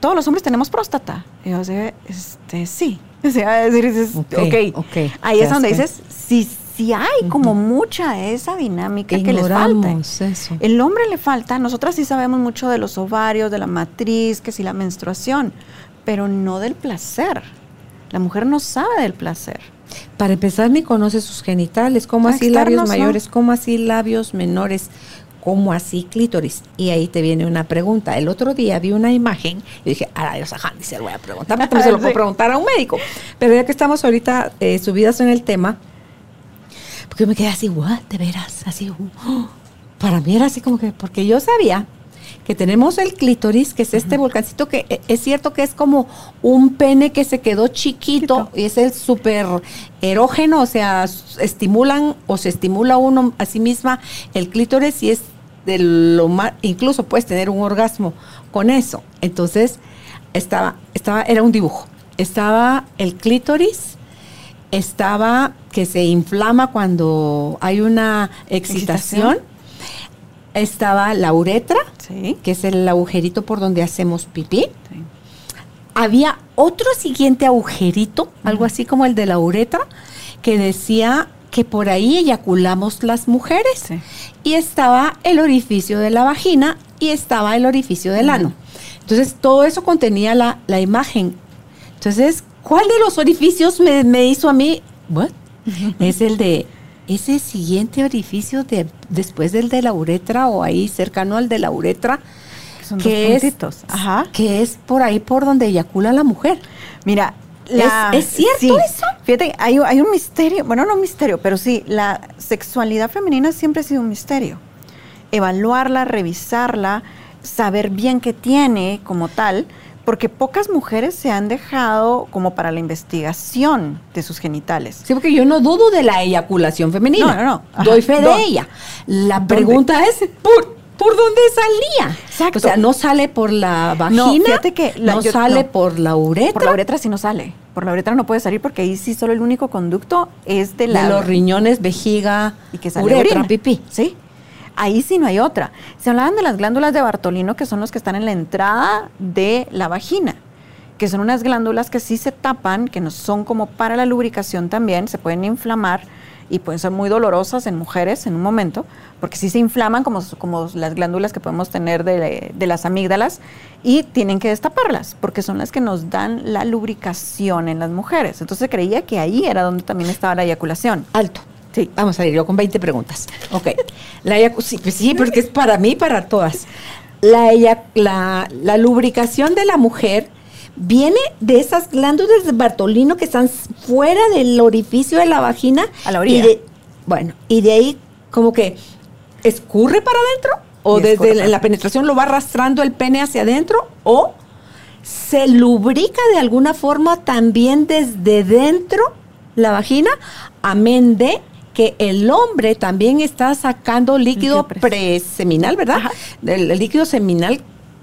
todos los hombres tenemos próstata. Y yo, este, sí. O sea, decir, okay, okay, ahí es donde dices, si, si hay como mucha esa dinámica que les falta. eso. El hombre le falta, nosotras sí sabemos mucho de los ovarios, de la matriz, que si la menstruación, pero no del placer. La mujer no sabe del placer. Para empezar, ni conoce sus genitales, como así labios ¿no? mayores, como así labios menores, como así clítoris. Y ahí te viene una pregunta. El otro día vi una imagen y dije, a Dios, ajá, ni se lo voy a preguntar, porque se lo puedo preguntar a un médico. Pero ya que estamos ahorita eh, subidas en el tema, porque me quedé así, what, de veras, así, uh, para mí era así como que, porque yo sabía que tenemos el clítoris, que es este volcancito que eh, es cierto que es como un pene que se quedó chiquito, y es el súper erógeno, o sea, estimulan o se estimula uno a sí misma el clítoris y es de lo más, incluso puedes tener un orgasmo con eso. Entonces, estaba, estaba, era un dibujo. Estaba el clítoris, estaba que se inflama cuando hay una excitación. Excitación. Estaba la uretra, Sí. que es el agujerito por donde hacemos pipí. Sí. Había otro siguiente agujerito, algo así como el de la uretra, que decía que por ahí eyaculamos las mujeres. Sí. Y estaba el orificio de la vagina y estaba el orificio del ano. Entonces, todo eso contenía la, la imagen. Entonces, ¿cuál de los orificios me, me hizo a mí? What? Es el de ese siguiente orificio de después del de la uretra o ahí cercano al de la uretra, Que son que dos es. Ajá. que es por ahí por donde eyacula la mujer. Mira, ¿Es- es cierto eso? Fíjate, hay, hay un misterio, bueno, no un misterio, pero sí, la sexualidad femenina siempre ha sido un misterio. Evaluarla, revisarla, saber bien qué tiene como tal, porque pocas mujeres se han dejado como para la investigación de sus genitales. Sí, porque yo no dudo de la eyaculación femenina. No, no, no. Ajá. Doy fe de ¿Dónde? ella. La ¿Dónde? pregunta es, ¿por, por dónde salía? Exacto. O sea, no sale por la vagina, No, fíjate que la- no yo- sale no. por la uretra, Por la uretra sí no sale. Por la uretra no puede salir porque ahí sí solo el único conducto es de de la los riñones, vejiga, y que sale uretra, orina. pipí. Sí. Ahí sí no hay otra. Se hablaban de las glándulas de Bartolino, que son los que están en la entrada de la vagina, que son unas glándulas que sí se tapan, que no son como para la lubricación también, se pueden inflamar y pueden ser muy dolorosas en mujeres en un momento, porque sí se inflaman como, como las glándulas que podemos tener de, de las amígdalas y tienen que destaparlas, porque son las que nos dan la lubricación en las mujeres. Entonces creía que ahí era donde también estaba la eyaculación. Alto. Sí. Vamos a ir yo con 20 preguntas. Ok. La sí, pues sí, porque es para mí y para todas. La, la, la lubricación de la mujer viene de esas glándulas de Bartolino que están fuera del orificio de la vagina. A la orilla. Y de- bueno, y de ahí como que escurre para adentro o desde la, la penetración lo va arrastrando el pene hacia adentro o se lubrica de alguna forma también desde dentro la vagina, amén de que el hombre también está sacando líquido Líquido pres- preseminal, ¿verdad? El, el líquido seminal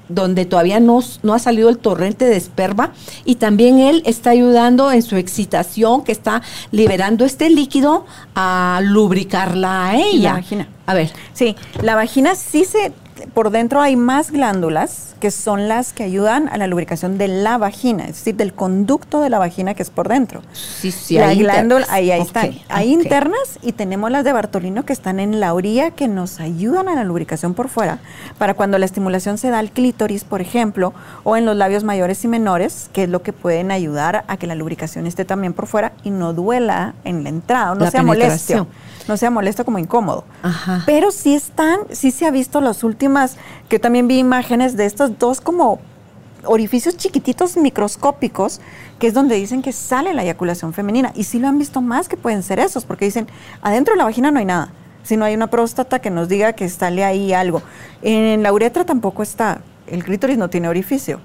donde todavía no, no ha salido el torrente de esperma y también él está ayudando en su excitación que está liberando este líquido a lubricarla a ella. La vagina. A ver, Sí, la vagina sí se, por dentro hay más glándulas que son las que ayudan a la lubricación de la vagina, es decir, del conducto de la vagina que es por dentro. sí, sí, la ahí glándula, ahí, están. Hay internas y tenemos las de Bartolino que están en la orilla que nos ayudan a la lubricación por fuera, para cuando la estimulación se da al clítoris, por ejemplo, o en los labios mayores y menores, que es lo que pueden ayudar a que la lubricación esté también por fuera y no duela en la entrada, o no La sea penetración. No sea molesto como incómodo. Ajá. Pero sí están, sí se ha visto las últimas, que también vi imágenes de estos dos como orificios chiquititos microscópicos, que es donde dicen que sale la eyaculación femenina. Y sí lo han visto más que pueden ser esos, porque dicen, adentro de la vagina no hay nada, sino hay una próstata que nos diga que sale ahí algo. En la uretra tampoco está, el clítoris no tiene orificio.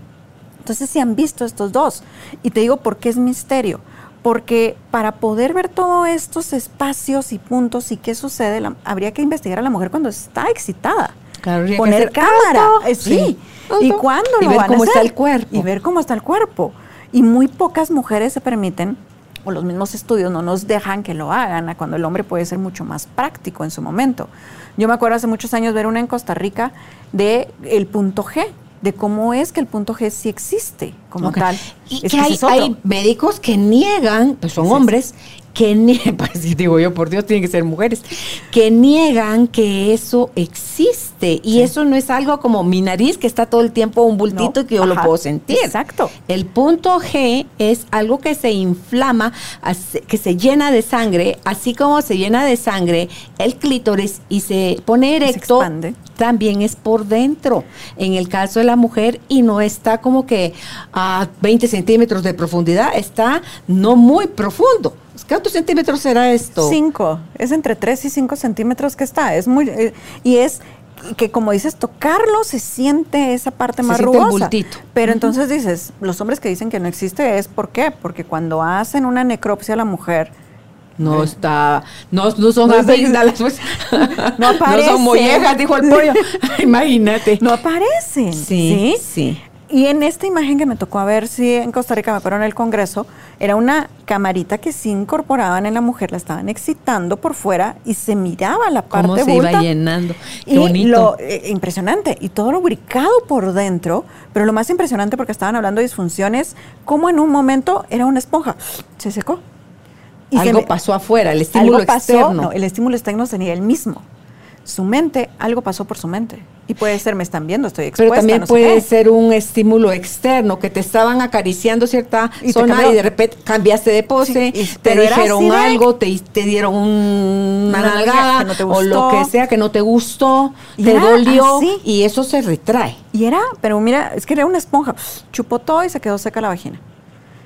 Entonces sí han visto estos dos. Y te digo por qué es misterio. Porque para poder ver todos estos espacios y puntos y qué sucede, la- habría que investigar a la mujer cuando está excitada. Claro, Poner hacer cámara. alto, eh, sí. ¿Y cuándo Y lo ver van a cómo está hacer? el cuerpo. Y ver cómo está el cuerpo. Y muy pocas mujeres se permiten, o los mismos estudios no nos dejan que lo hagan, a cuando el hombre puede ser mucho más práctico en su momento. Yo me acuerdo hace muchos años ver una en Costa Rica de el punto G, de cómo es que el punto G sí existe como tal. Y Es que hay, hay médicos que niegan, pues son Sí, sí. Que niegan, pues, digo yo, por Dios, tienen que ser mujeres, que niegan que eso existe. Y eso no es algo como mi nariz, que está todo el tiempo un bultito y que yo lo puedo sentir. Exacto. El punto G es algo que se inflama, que se llena de sangre, así como se llena de sangre el clítoris y se pone erecto. también es por dentro, en el caso de la mujer, y no está como que a 20 centímetros de profundidad, está no muy profundo. ¿Cuántos centímetros será esto? Cinco. Es entre tres y cinco centímetros que está. Es muy eh, y es que como dices, tocarlo se siente esa parte más rugosa. Pero entonces dices, los hombres que dicen que no existe es ¿por qué? Porque cuando hacen una necropsia a la mujer no está, no, no son no, no aparecen. No son mollejas, dijo el pollo. Imagínate. No aparecen. Sí, sí, Y en esta imagen que me tocó a ver si en Costa Rica me fueron en el Congreso, era una camarita que sí incorporaban en la mujer, la estaban excitando por fuera y se miraba la parte ¿Cómo se iba llenando? Qué y Lo, eh, impresionante. Y todo lubricado por dentro, pero lo más impresionante porque estaban hablando de disfunciones, como en un momento era una esponja, se secó. Y algo pasó afuera, el estímulo externo. No, el estímulo externo tenía el mismo su mente, algo pasó por su mente. Y puede ser, me están viendo, estoy expuesta. Pero también puede ser un estímulo externo, que te estaban acariciando cierta zona y de repente cambiaste de pose, te dijeron algo, te, dieron una, nalgada o lo que sea que no te gustó, te dolió y eso se retrae. Y era, pero mira, es que era una esponja, chupó todo y se quedó seca la vagina.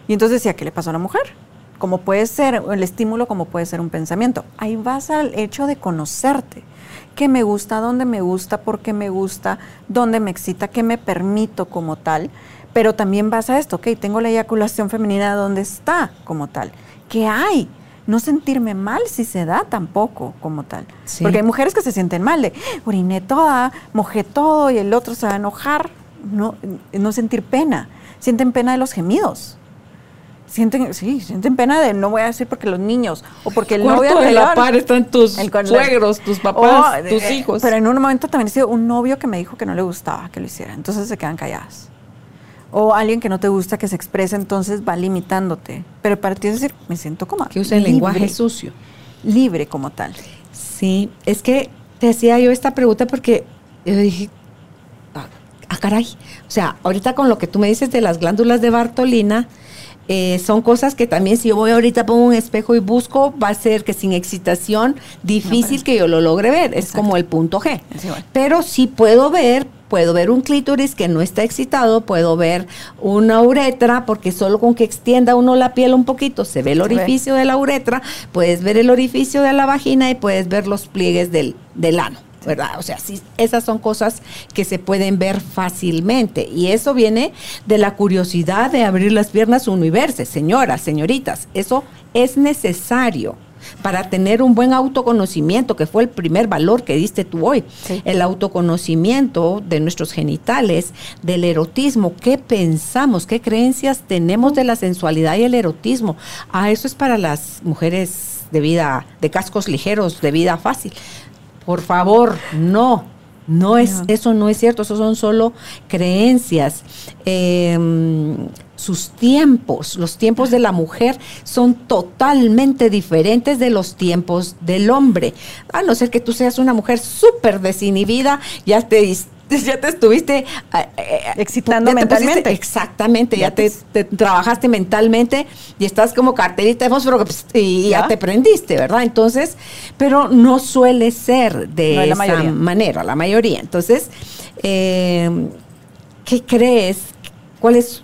Y entonces decía, ¿qué le pasó a la mujer? Como puede ser el estímulo, como puede ser un pensamiento. Ahí vas al hecho de conocerte qué me gusta, dónde me gusta, por qué me gusta, dónde me excita, qué me permito como tal. Pero también vas a esto, ok, tengo la eyaculación femenina, ¿dónde está como tal? ¿Qué hay? No sentirme mal si se da tampoco como tal. Porque hay mujeres que se sienten mal de, oriné toda, mojé todo y el otro se va a enojar. No, no sentir pena. Sienten pena de los gemidos sienten, sí, sienten pena de no voy a decir porque los niños o porque el novio de la par están tus suegros, tus papás, tus eh, hijos. Pero en un momento también ha sido un novio que me dijo que no le gustaba que lo hiciera, entonces se quedan calladas. O alguien que no te gusta que se exprese, entonces va limitándote. Pero para ti es decir, me siento como que usa el lenguaje sucio, libre como tal. Sí, es que te hacía yo esta pregunta porque yo dije, ah, ah caray, o sea, ahorita con lo que tú me dices de las glándulas de Bartolina, eh, son cosas que también si yo voy ahorita pongo un espejo y busco, va a ser que sin excitación difícil que yo lo logre ver. Es como el punto G. Pero si puedo ver, puedo ver un clítoris que no está excitado, puedo ver una uretra, porque solo con que extienda uno la piel un poquito se ve el orificio de la uretra, puedes ver el orificio de la vagina y puedes ver los pliegues del, del ano. ¿Verdad? O sea, sí, esas son cosas que se pueden ver fácilmente y eso viene de la curiosidad de abrir las piernas uno y verse, señoras, señoritas, eso es necesario para tener un buen autoconocimiento, que fue el primer valor que diste tú hoy. El autoconocimiento de nuestros genitales, del erotismo, qué pensamos, qué creencias tenemos de la sensualidad y el erotismo. Ah, eso es para las mujeres de vida, de cascos ligeros, de vida fácil. Por favor, no. No es, eso no es cierto, eso son solo creencias. Em, sus tiempos, los tiempos de la mujer son totalmente diferentes de los tiempos del hombre. A no ser que tú seas una mujer súper desinhibida, ya te ya te estuviste eh, eh, excitando mentalmente. exactamente, ya, te, trabajaste mentalmente y estás como carterita de fósforo pues, y ¿Ya? te prendiste, ¿verdad? Entonces, pero no suele ser de esa manera, la mayoría. Entonces, eh, ¿qué crees? ¿Cuáles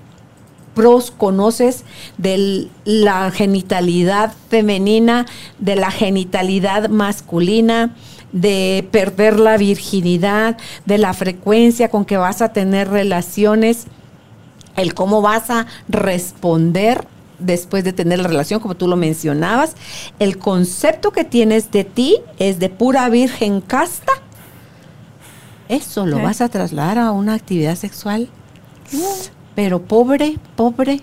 pros conoces de la genitalidad femenina, de la genitalidad masculina? de perder la virginidad, de la frecuencia con que vas a tener relaciones, el cómo vas a responder después de tener la relación, como tú lo mencionabas. El concepto que tienes de ti es de pura virgen casta. Eso lo vas a trasladar a una actividad sexual. Pero pobre, pobre,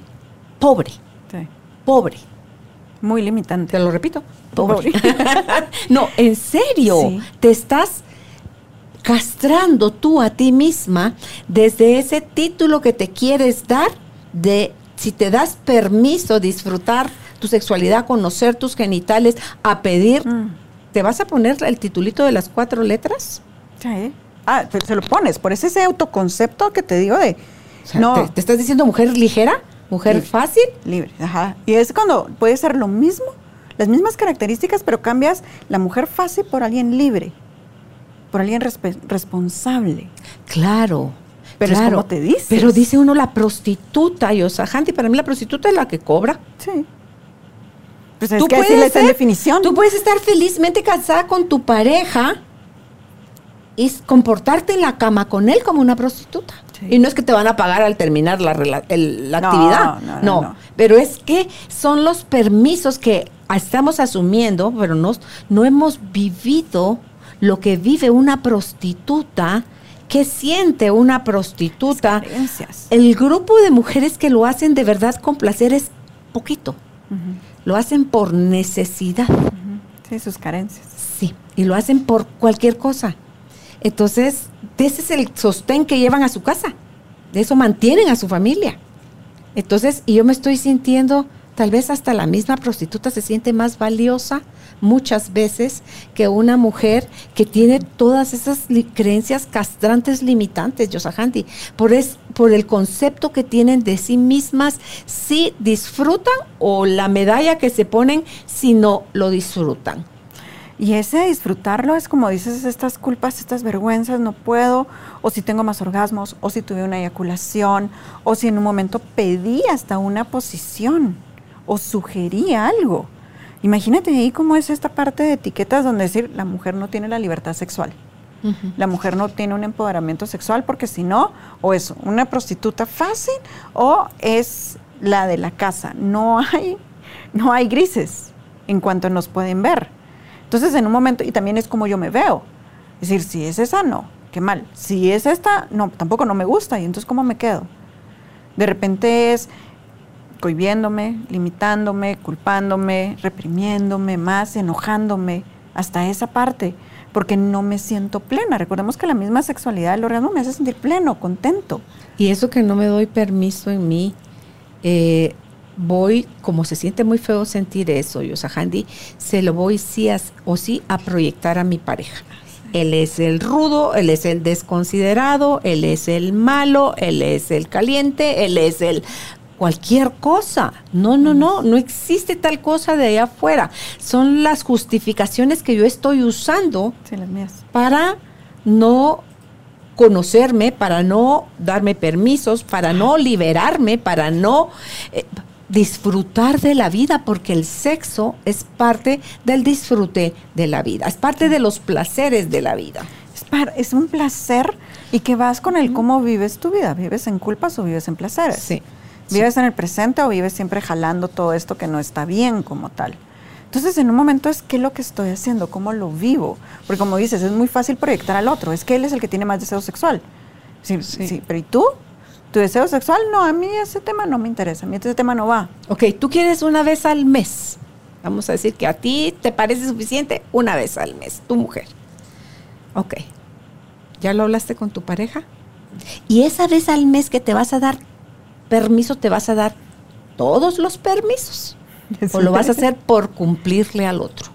pobre. Pobre. Muy limitante. Te lo repito. no, en serio, te estás castrando tú a ti misma desde ese título que te quieres dar de si te das permiso disfrutar tu sexualidad, conocer tus genitales, a pedir, Mm. ¿te vas a poner el titulito de las cuatro letras? Sí. Ah, te- se lo pones, por ese, ese autoconcepto que te digo de, O sea, no, ¿te, te estás diciendo mujer ligera? ¿Mujer Libre. fácil? libre, ajá. Y es cuando puede ser lo mismo, las mismas características, pero cambias la mujer fácil por alguien libre, por alguien responsable. Claro. Pero es claro. como te dices. Pero dice uno la prostituta, y o sea, Handy, para mí la prostituta es la que cobra. Sí. Pues es que está en definición. Tú puedes estar felizmente casada con tu pareja y comportarte en la cama con él como una prostituta. Sí. Y no es que te van a pagar al terminar la, el- la No, actividad. no, no, No, pero es que son los permisos que estamos asumiendo, pero no, no hemos vivido lo que vive una prostituta. ¿Qué siente una prostituta? El grupo de mujeres que lo hacen de verdad con placer es poquito. Lo hacen por necesidad. ujú. Sí, sus carencias. Sí, y lo hacen por cualquier cosa. Entonces, ese es el sostén que llevan a su casa. De eso mantienen a su familia. Entonces, y yo me estoy sintiendo, tal vez hasta la misma prostituta se siente más valiosa muchas veces que una mujer que tiene todas esas creencias castrantes limitantes, Yosahanti, por, es, por el concepto que tienen de sí mismas, si disfrutan o la medalla que se ponen si no lo disfrutan. Y ese disfrutarlo es como dices, estas culpas, estas vergüenzas, no puedo, o si tengo más orgasmos, o si tuve una eyaculación, o si en un momento pedí hasta una posición, o sugerí algo. Imagínate ahí cómo es esta parte de etiquetas donde decir la mujer no tiene la libertad sexual. La mujer no tiene un empoderamiento sexual porque si no, o es una prostituta fácil o es la de la casa. No hay, no hay grises en cuanto nos pueden ver. Entonces, en un momento, y también es como yo me veo. Es decir, si es esa, no, qué mal. Si es esta, no, tampoco no me gusta. Y entonces, ¿cómo me quedo? De repente es cohibiéndome, limitándome, culpándome, reprimiéndome más, enojándome, hasta esa parte, porque no me siento plena. Recordemos que la misma sexualidad del orgasmo me hace sentir pleno, contento. Y eso que no me doy permiso en mí, eh, voy, como se siente muy feo sentir eso, Yosahandi, se lo voy sí a- o sí a proyectar a mi pareja. Él es el rudo, él es el desconsiderado, él es el malo, él es el caliente, él es el cualquier cosa. No, no, no, no existe tal cosa de allá afuera. Son las justificaciones que yo estoy usando Sí, las mías. para no conocerme, para no darme permisos, para no liberarme, para no eh, disfrutar de la vida, porque el sexo es parte del disfrute de la vida, es parte de los placeres de la vida. Es, es un placer y que vas con el cómo vives tu vida. ¿Vives en culpas o vives en placeres? Sí. ¿Vives en el presente o vives siempre jalando todo esto que no está bien como tal? Entonces, en un momento es qué es lo que estoy haciendo, cómo lo vivo. Porque como dices, es muy fácil proyectar al otro. Es que él es el que tiene más deseo sexual. Sí, Sí. sí, pero ¿y tú? ¿Tu deseo sexual? No, a mí ese tema no me interesa. A mí ese tema no va. Ok, tú quieres una vez al mes. Vamos a decir que a ti te parece suficiente una vez al mes, tu mujer. Ok. ¿Ya lo hablaste con tu pareja? Y esa vez al mes que te vas a dar permiso, te vas a dar todos los permisos. O lo vas a hacer por cumplirle al otro.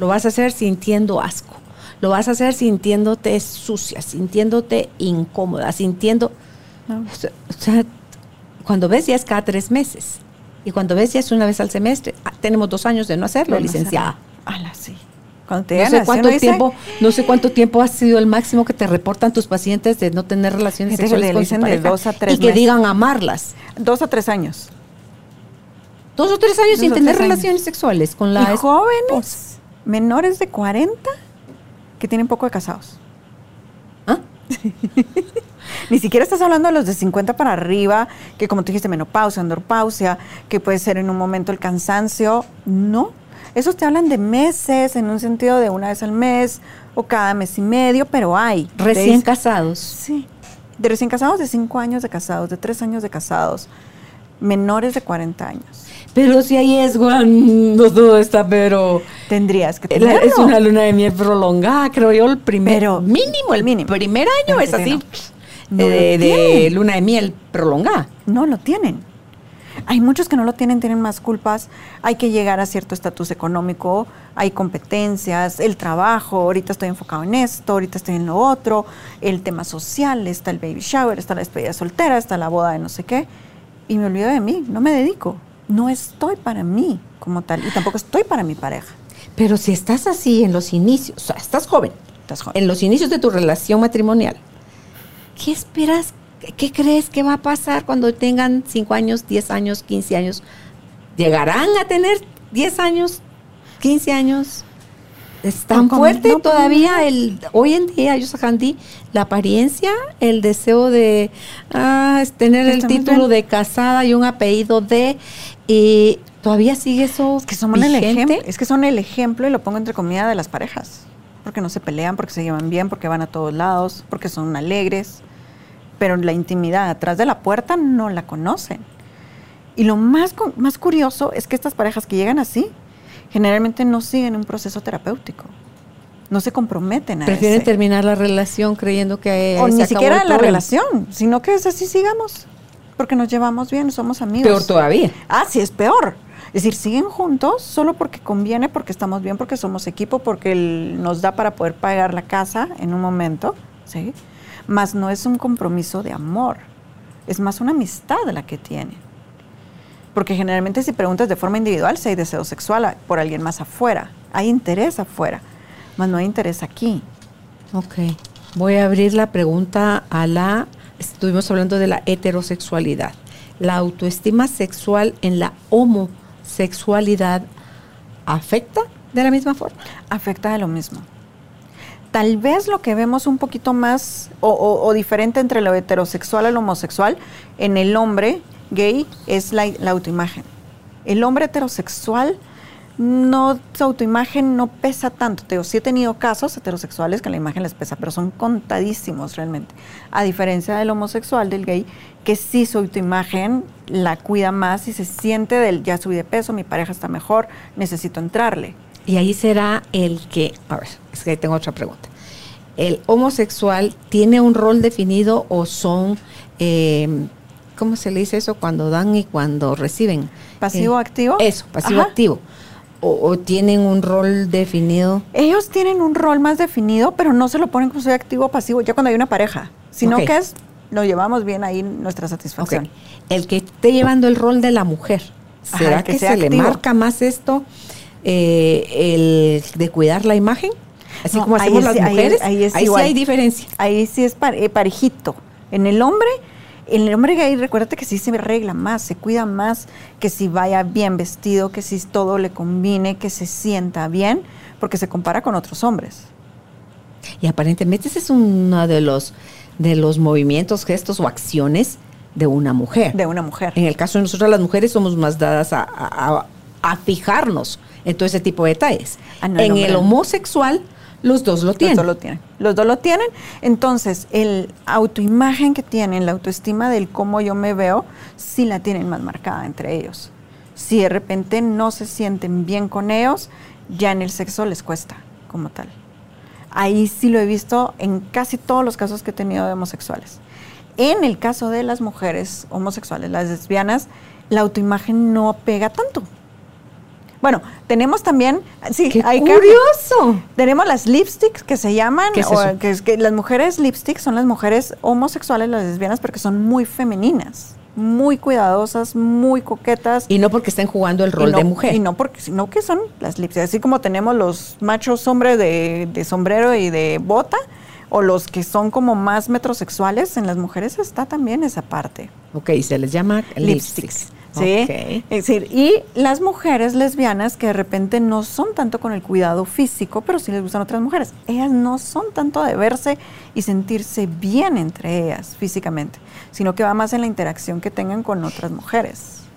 Lo vas a hacer sintiendo asco. Lo vas a hacer sintiéndote sucia, sintiéndote incómoda, sintiendo... No. O sea, cuando ves ya es cada tres meses. Y cuando ves ya es una vez al semestre. Ah, tenemos dos años de no hacerlo, De no licenciada. hacerlo. Sí. Cuando te No sé cuánto tiempo, no sé cuánto tiempo ha sido el máximo que te reportan tus pacientes de no tener relaciones sexuales le con su de dos a tres y que digan amarlas. Dos a tres años. Dos o tres años Dos sin tener años. relaciones sexuales con la y esposa. jóvenes menores de 40 que tienen poco de casados. ¿Ah? Ni siquiera estás hablando de los de 50 para arriba, que como tú dijiste, menopausia, andropausia, que puede ser en un momento el cansancio. No. Esos te hablan de meses, en un sentido de una vez al mes o cada mes y medio, pero hay. Recién casados. Sí. De recién casados, de 5 años de casados, de 3 años de casados, menores de 40 años. Pero si ahí es cuando todo está, pero Tendrías que tenerlo. es una luna de miel prolongada, creo yo, el primer Pero- mínimo, el mínimo. primer año es así no. No de, lo de luna de miel prolongada. No lo tienen. Hay muchos que no lo tienen, tienen más culpas. Hay que llegar a cierto estatus económico, hay competencias, el trabajo, ahorita estoy enfocado en esto, ahorita estoy en lo otro, el tema social, está el baby shower, está la despedida soltera, está la boda de no sé qué. Y me olvido de mí, no me dedico. No estoy para mí como tal y tampoco estoy para mi pareja. Pero si estás así en los inicios, o sea, estás joven, Estás joven. en los inicios de tu relación matrimonial, ¿qué esperas? ¿Qué crees que va a pasar cuando tengan 5 años, 10 años, 15 años? ¿Llegarán a tener 10 años, 15 años? ¿Es tan fuerte no, todavía el hoy en día, yo Candy, la apariencia, el deseo de ah, tener el título bien. de casada y un apellido de y todavía sigue eso Es que son el vigente? ejemplo, es que son el ejemplo y lo pongo entre comillas de las parejas, porque no se pelean, porque se llevan bien, porque van a todos lados, porque son alegres, pero la intimidad atrás de la puerta no la conocen. Y lo más más curioso es que estas parejas que llegan así generalmente no siguen un proceso terapéutico. No se comprometen a Prefieren ese. terminar la relación creyendo que o se ni acabó siquiera el la relación, sino que es así sigamos, porque nos llevamos bien, somos amigos. Peor todavía. Ah, sí, es peor. Es decir, siguen juntos solo porque conviene, porque estamos bien, porque somos equipo, porque él nos da para poder pagar la casa en un momento, ¿sí? Más no es un compromiso de amor, es más una amistad la que tienen. Porque generalmente si preguntas de forma individual, si hay deseo sexual por alguien más afuera, hay interés afuera, más no hay interés aquí. Ok. Voy a abrir la pregunta a la. Estuvimos hablando de la heterosexualidad. ¿La autoestima sexual en la homosexualidad afecta de la misma forma? afecta de lo mismo. Tal vez lo que vemos un poquito más o, diferente entre lo heterosexual y lo homosexual en el hombre gay es la, autoimagen. El hombre heterosexual no, su autoimagen no pesa tanto. Te sí he tenido casos heterosexuales que la imagen les pesa, pero son contadísimos realmente. A diferencia del homosexual, del gay, que sí su autoimagen la cuida más y se siente del ya subí de peso, mi pareja está mejor, necesito entrarle. Y ahí será el que. A ver, es que ahí tengo otra pregunta. ¿El homosexual tiene un rol definido o son. eh, ¿Cómo se le dice eso? Cuando dan y cuando reciben. ¿Pasivo, Eh, activo? Eso, pasivo Ajá. activo. O, o tienen un rol definido. Ellos tienen un rol más definido, pero no se lo ponen como soy activo o pasivo ya cuando hay una pareja, sino que es, lo llevamos bien ahí nuestra satisfacción. El que esté llevando el rol de la mujer, ¿será que que, sea se le activo. marca más esto, eh, el de cuidar la imagen? Así No, como hacemos es- las ahí es- mujeres, ahí sí hay diferencia. Ahí sí es eh, parejito. En el hombre, en el hombre gay, recuérdate que sí se arregla más, se cuida más, que si vaya bien vestido, que si todo le combine, que se sienta bien, porque se compara con otros hombres. Y aparentemente ese es uno de los, de los movimientos, gestos o acciones de una mujer. De una mujer. En el caso de nosotras las mujeres somos más dadas a, a- a- a fijarnos en todo ese tipo de detalles. Ah, no, en el homosexual los dos lo Los tienen. dos lo tienen. Los dos lo tienen. Entonces, el autoimagen que tienen, la autoestima del cómo yo me veo, sí la tienen más marcada entre ellos. Si de repente no se sienten bien con ellos, ya en el sexo les cuesta como tal. Ahí sí lo he visto en casi todos los casos que he tenido de homosexuales. En el caso de las mujeres homosexuales, las lesbianas, la autoimagen no pega tanto. Bueno, tenemos también, sí, ¡Qué hay que- curioso! tenemos las lipsticks que se llaman, ¿Qué es o eso? que, las mujeres lipsticks son las mujeres homosexuales, las lesbianas, porque son muy femeninas, muy cuidadosas, muy coquetas. Y no porque estén jugando el rol no- de mujer. Y no porque, sino que son las lipsticks. Así como tenemos los machos hombres de, de sombrero y de bota, o los que son como más metrosexuales, en las mujeres está también esa parte. Ok, se les llama lipsticks. Lipsticks. Sí. Es decir, y las mujeres lesbianas que de repente no son tanto con el cuidado físico, pero sí les gustan otras mujeres. Ellas no son tanto de verse y sentirse bien entre ellas físicamente, sino que va más en la interacción que tengan con otras mujeres.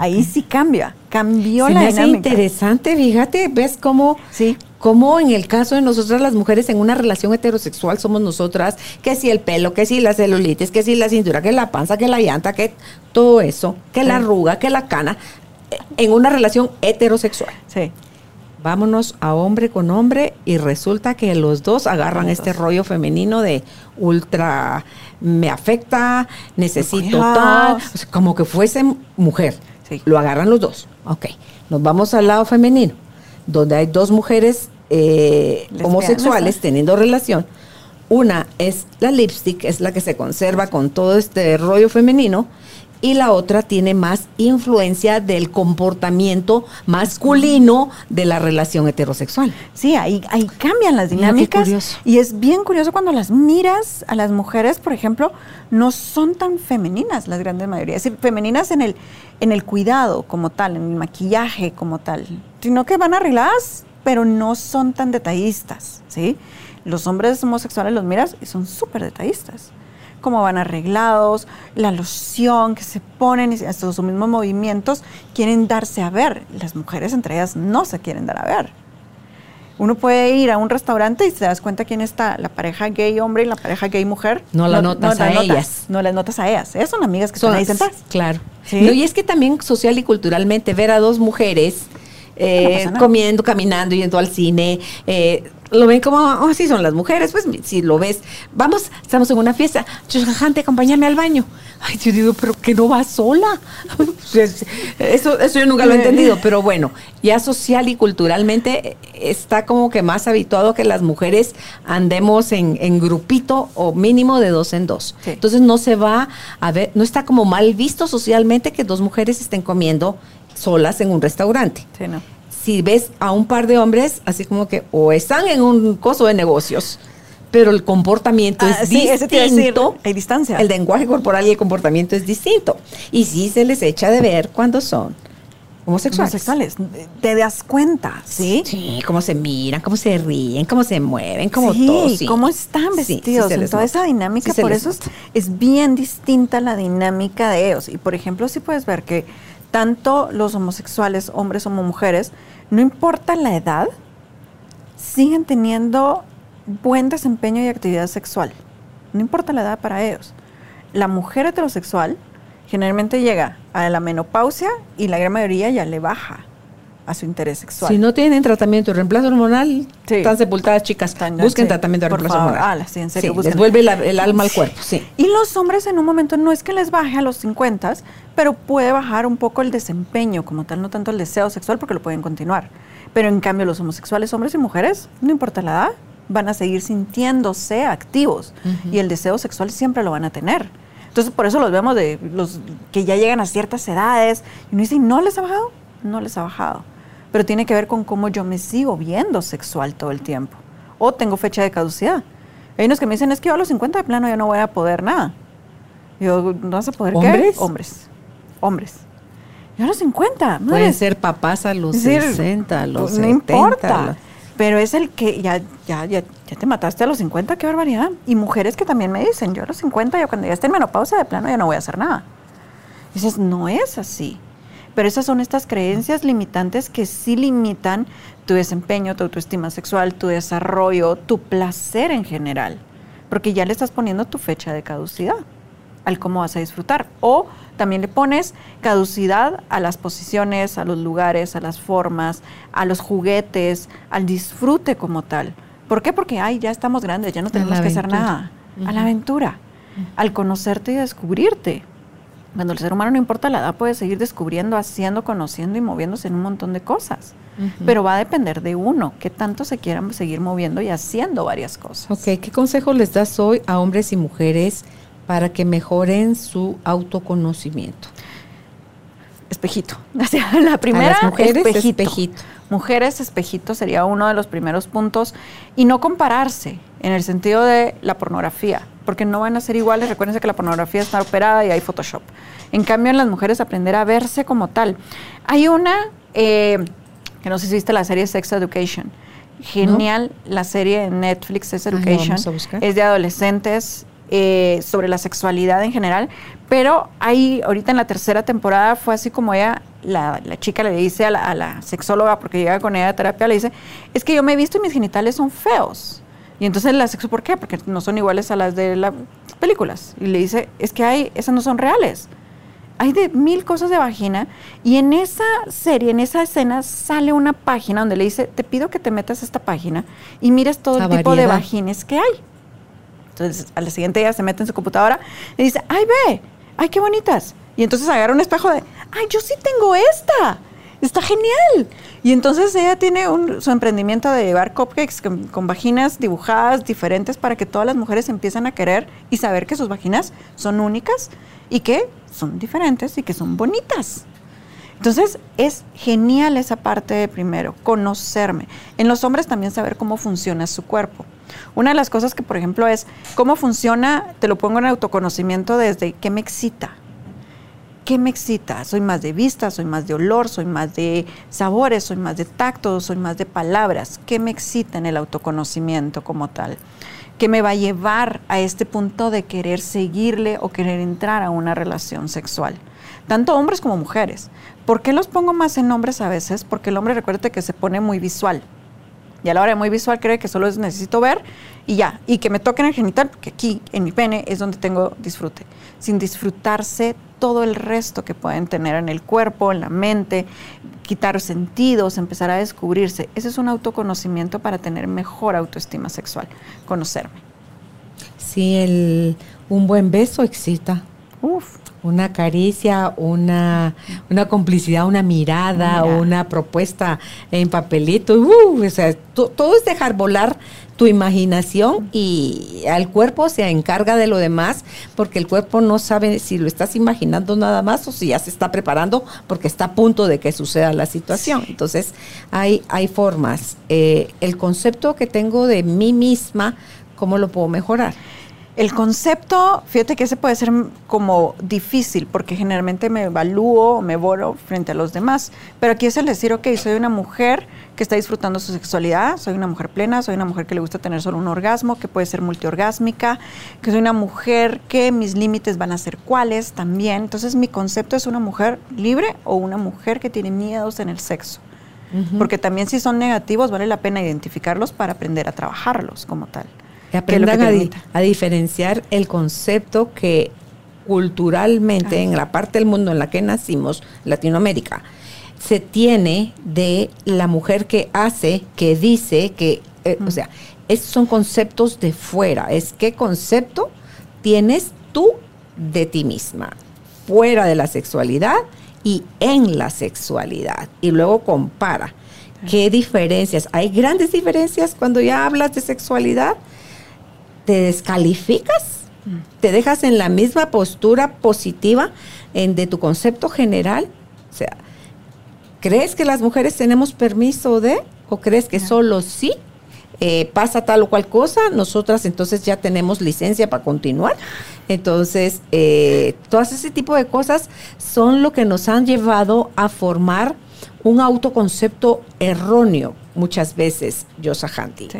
Ahí sí cambia, cambió Se la me hace dinámica. interesante, fíjate, ves cómo, Sí. cómo en el caso de nosotras las mujeres en una relación heterosexual somos nosotras, que si el pelo, que si la celulitis, que si la cintura, que la panza, que la llanta, que todo eso, que la arruga, que la cana, eh, en una relación heterosexual. Sí. vámonos a hombre con hombre y resulta que los dos agarran este rollo femenino de ultra me afecta, necesito tal, como que fuese mujer. Sí. Lo agarran los dos. Ok, nos vamos al lado femenino, donde hay dos mujeres eh, homosexuales teniendo relación. Una es la lipstick, es la que se conserva con todo este rollo femenino, y la otra tiene más influencia del comportamiento masculino de la relación heterosexual. Sí, ahí, ahí cambian las qué dinámicas. Y es bien curioso cuando las miras a las mujeres, por ejemplo, no son tan femeninas las grandes mayorías. Es decir, femeninas en el, en el cuidado como tal, en el maquillaje como tal, sino que van arregladas, pero no son tan detallistas, ¿sí? Los hombres homosexuales los miras y son súper detallistas. Cómo van arreglados, la loción que se ponen, hasta sus mismos movimientos, quieren darse a ver. Las mujeres entre ellas no se quieren dar a ver. Uno puede ir a un restaurante y te das cuenta quién está, la pareja gay hombre y la pareja gay mujer. No la notas a las ellas. No las notas a ellas. Ellas son amigas que Son- están ahí sentadas. Claro. ¿Sí? No, y es que también social y culturalmente ver a dos mujeres eh, comiendo, caminando, yendo al cine, eh, lo ven como, oh, así son las mujeres, pues si lo ves, vamos, estamos en una fiesta, Chujajante, acompáñame al baño. Ay, yo digo, pero que no va sola. eso, eso yo nunca lo he entendido, pero bueno, ya social y culturalmente está como que más habituado que las mujeres andemos en, en grupito o mínimo de dos en dos. Sí. Entonces no se va a ver, no está como mal visto socialmente que dos mujeres estén comiendo solas en un restaurante. Sí, no. Si ves a un par de hombres, así como que o están en un coso de negocios, pero el comportamiento Ah, es sí, distinto. hay distancia. El lenguaje corporal y el comportamiento es distinto. Y sí se les echa de ver cuando son homosexuales. Homosexuales. Te das cuenta, ¿sí? Sí, cómo se miran, cómo se ríen, cómo se mueven, cómo sí, todo. sí. cómo están Sí, sí vestidos, se en toda nota. esa dinámica, Sí por eso nota. es bien distinta la dinámica de ellos. Y por ejemplo, sí puedes ver que tanto los homosexuales, hombres como mujeres, no importa la edad, siguen teniendo buen desempeño y actividad sexual. No importa la edad para ellos. La mujer heterosexual generalmente llega a la menopausia y la gran mayoría ya le baja a su interés sexual. Si no tienen tratamiento de reemplazo hormonal, Sí. están sepultadas, chicas. Están- Busquen sí, tratamiento de reemplazo favor. hormonal. Ah, sí, en serio, les vuelve la- el alma al cuerpo. Y los hombres en un momento no es que les baje a los 50, pero puede bajar un poco el desempeño como tal, no tanto el deseo sexual porque lo pueden continuar. Pero en cambio los homosexuales, hombres y mujeres, no importa la edad, van a seguir sintiéndose activos y el deseo sexual siempre lo van a tener. Entonces por eso los vemos de los que ya llegan a ciertas edades y uno dice, ¿no les ha bajado? No les ha bajado. Pero tiene que ver con cómo yo me sigo viendo sexual todo el tiempo. O tengo fecha de caducidad. Hay unos que me dicen, es que yo a los 50 de plano ya no voy a poder nada. Yo, ¿no vas a poder ¿Hombres? qué? Hombres. Hombres. Yo a los 50. Pueden madres. ser papás a los decir, 60, a los pues, 70. No importa. los- Pero es el que ya, ya, ya, ya te mataste a los 50, qué barbaridad. Y mujeres que también me dicen, yo a los 50, yo cuando ya esté en menopausia de plano ya no voy a hacer nada. Y dices, no es así. Pero esas son estas creencias limitantes que sí limitan tu desempeño, tu autoestima sexual, tu desarrollo, tu placer en general. Porque ya le estás poniendo tu fecha de caducidad al cómo vas a disfrutar. O también le pones caducidad a las posiciones, a los lugares, a las formas, a los juguetes, al disfrute como tal. ¿Por qué? Porque, ay, ya estamos grandes, ya no tenemos que hacer nada. A la aventura, al conocerte y descubrirte. Cuando el ser humano no importa la edad, puede seguir descubriendo, haciendo, conociendo y moviéndose en un montón de cosas. Pero va a depender de uno, que tanto se quieran seguir moviendo y haciendo varias cosas. Ok, ¿qué consejo les das hoy a hombres y mujeres para que mejoren su autoconocimiento? Espejito. O sea, la primera, las mujeres, espejito. espejito. Mujeres, espejito sería uno de los primeros puntos. Y no compararse en el sentido de la pornografía, porque no van a ser iguales. Recuérdense que la pornografía está operada y hay Photoshop. En cambio, en las mujeres aprender a verse como tal. Hay una, eh, que no sé si viste la serie Sex Education. Genial, la serie de Netflix la Education. Es de adolescentes eh, sobre la sexualidad en general, pero ahí ahorita en la tercera temporada fue así como ella, la, la chica le dice a la, a la sexóloga, porque llega con ella a terapia, le dice, es que yo me he visto y mis genitales son feos. Y entonces la sexo, ¿por qué? Porque no son iguales a las de las películas. Y le dice, es que hay, esas no son reales. hay de mil cosas de vagina y en esa serie, en esa escena sale una página donde le dice, te pido que te metas a esta página y mires todo el tipo de vagines que hay. Entonces, al siguiente día se mete en su computadora y dice, ay, ve, ay, qué bonitas. Y entonces agarra un espejo de, ay, yo sí tengo esta, está genial. Y entonces ella tiene su emprendimiento de llevar cupcakes con, vaginas dibujadas diferentes para que todas las mujeres empiecen a querer y saber que sus vaginas son únicas y que son diferentes y que son bonitas. Entonces es genial esa parte de primero, conocerme. En los hombres también saber cómo funciona su cuerpo. Una de las cosas que, por ejemplo, es cómo funciona, te lo pongo en autoconocimiento desde qué me excita. ¿Qué me excita? Soy más de vista, soy más de olor, soy más de sabores, soy más de tacto, soy más de palabras. ¿Qué me excita en el autoconocimiento como tal? ¿Qué me va a llevar a este punto de querer seguirle o querer entrar a una relación sexual? Tanto hombres como mujeres. ¿Por qué los pongo más en hombres a veces? Porque el hombre, recuérdate que se pone muy visual. Y a la hora de muy visual cree que solo necesito ver y ya. Y que me toquen el genital, porque aquí en mi pene es donde tengo disfrute. Sin disfrutarse todo el resto que pueden tener en el cuerpo, en la mente, quitar sentidos, empezar a descubrirse. Ese es un autoconocimiento para tener mejor autoestima sexual, conocerme. Sí, el, un buen beso excita. Uf. Una caricia, una, una complicidad, una mirada, una propuesta en papelito. Uh, o sea, todo es dejar volar tu imaginación y al cuerpo se encarga de lo demás porque el cuerpo no sabe si lo estás imaginando nada más o si ya se está preparando porque está a punto de que suceda la situación. Entonces, hay, hay formas. Eh, el concepto que tengo de mí misma, ¿cómo lo puedo mejorar? El concepto, fíjate que ese puede ser como difícil porque generalmente me evalúo, me boro frente a los demás, pero aquí es el decir, ok, soy una mujer que está disfrutando su sexualidad, soy una mujer plena, soy una mujer que le gusta tener solo un orgasmo, que puede ser multiorgásmica, que soy una mujer que mis límites van a ser cuáles también. Entonces mi concepto es una mujer libre o una mujer que tiene miedos en el sexo. Porque también si son negativos vale la pena identificarlos para aprender a trabajarlos como tal. Que aprendan a, diferenciar el concepto que culturalmente en la parte del mundo en la que nacimos, Latinoamérica, se tiene de la mujer que hace, que dice, que, eh, o sea, esos son conceptos de fuera. Es qué concepto tienes tú de ti misma, fuera de la sexualidad y en la sexualidad. Y luego compara. ¿Qué diferencias? Hay grandes diferencias cuando ya hablas de sexualidad te descalificas, te dejas en la misma postura positiva en, de tu concepto general. O sea, ¿crees que las mujeres tenemos permiso de o crees que solo sí? Eh, pasa tal o cual cosa, nosotras entonces ya tenemos licencia para continuar. Entonces, eh, todas ese tipo de cosas son lo que nos han llevado a formar un autoconcepto erróneo muchas veces, Yosa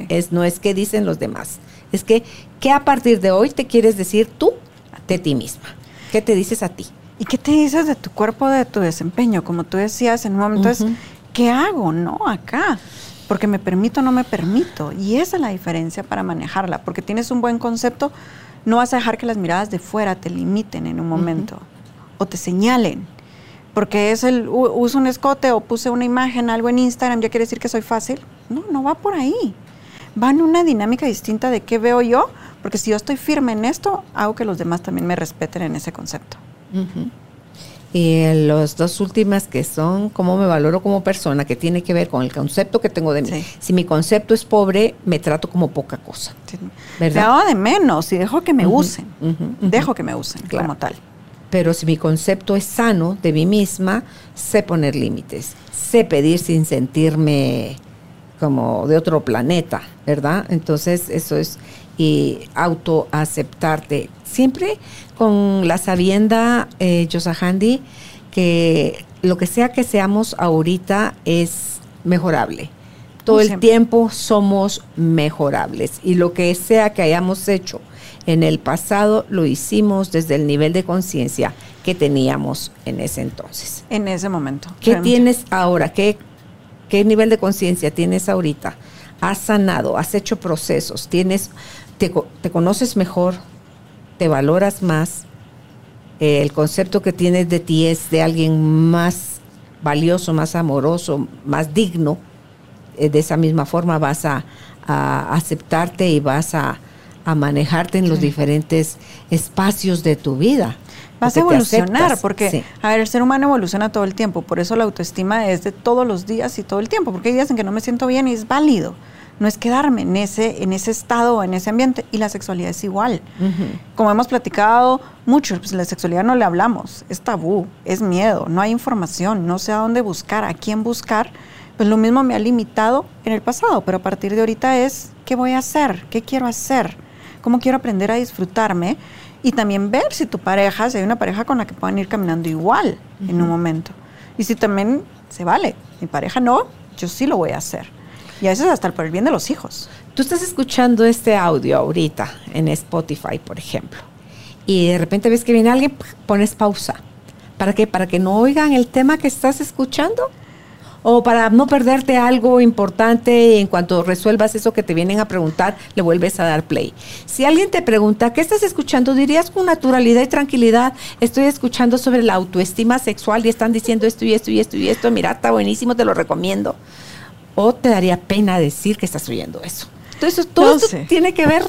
Es, no es que dicen los demás, es que, ¿qué a partir de hoy te quieres decir tú de ti misma? ¿Qué te dices a ti? ¿Y qué te dices de tu cuerpo, de tu desempeño? Como tú decías en un momento, es, ¿qué hago? No, acá. Porque me permito o no me permito. Y esa es la diferencia para manejarla. Porque tienes un buen concepto, no vas a dejar que las miradas de fuera te limiten en un momento o te señalen. Porque es el uso un escote o puse una imagen, algo en Instagram, ya quiere decir que soy fácil. No, no va por ahí van en una dinámica distinta de qué veo yo, porque si yo estoy firme en esto, hago que los demás también me respeten en ese concepto. Y los dos últimas que son cómo me valoro como persona, que tiene que ver con el concepto que tengo de mí. Si mi concepto es pobre, me trato como poca cosa. ¿verdad? de menos y dejo que me usen. Dejo que me usen como tal. Pero si mi concepto es sano de mí misma, sé poner límites, sé pedir sin sentirme como de otro planeta, ¿verdad? Entonces eso es y autoaceptarte. Siempre con la sabienda, eh, Yosahandi, que lo que sea que seamos ahorita es mejorable. Todo el tiempo somos mejorables y lo que sea que hayamos hecho en el pasado lo hicimos desde el nivel de conciencia que teníamos en ese entonces. En ese momento. ¿Qué tienes ahora? ¿Qué ¿Qué nivel de conciencia tienes ahorita? Has sanado, has hecho procesos, tienes, te, conoces mejor, te valoras más, eh, el concepto que tienes de ti es de alguien más valioso, más amoroso, más digno, eh, de esa misma forma vas a, aceptarte y vas a, manejarte en los diferentes espacios de tu vida. Vas a evolucionar, porque, a ver, el ser humano evoluciona todo el tiempo, por eso la autoestima es de todos los días y todo el tiempo, porque hay días en que no me siento bien y es válido no es quedarme en ese, en ese estado o en ese ambiente. Y la sexualidad es igual. Como hemos platicado mucho, pues la sexualidad no le hablamos, es tabú, es miedo, no hay información, no sé a dónde buscar, a quién buscar. Pues lo mismo me ha limitado en el pasado, pero a partir de ahorita es, ¿qué voy a hacer? ¿Qué quiero hacer? ¿Cómo quiero aprender a disfrutarme? Y también ver si tu pareja, si hay una pareja con la que puedan ir caminando igual en un momento. Y si también se vale, mi pareja no, yo sí lo voy a hacer y a veces hasta por el bien de los hijos. Tú estás escuchando este audio ahorita en Spotify, por ejemplo, y de repente ves que viene alguien, pones pausa. ¿Para qué? Para que no oigan el tema que estás escuchando o para no perderte algo importante en cuanto resuelvas eso que te vienen a preguntar, le vuelves a dar play. Si alguien te pregunta, ¿qué estás escuchando? Dirías con naturalidad y tranquilidad, estoy escuchando sobre la autoestima sexual y están diciendo esto y esto y esto y esto, mira, está buenísimo, te lo recomiendo o te daría pena decir que estás oyendo eso. Entonces, todo eso tiene que ver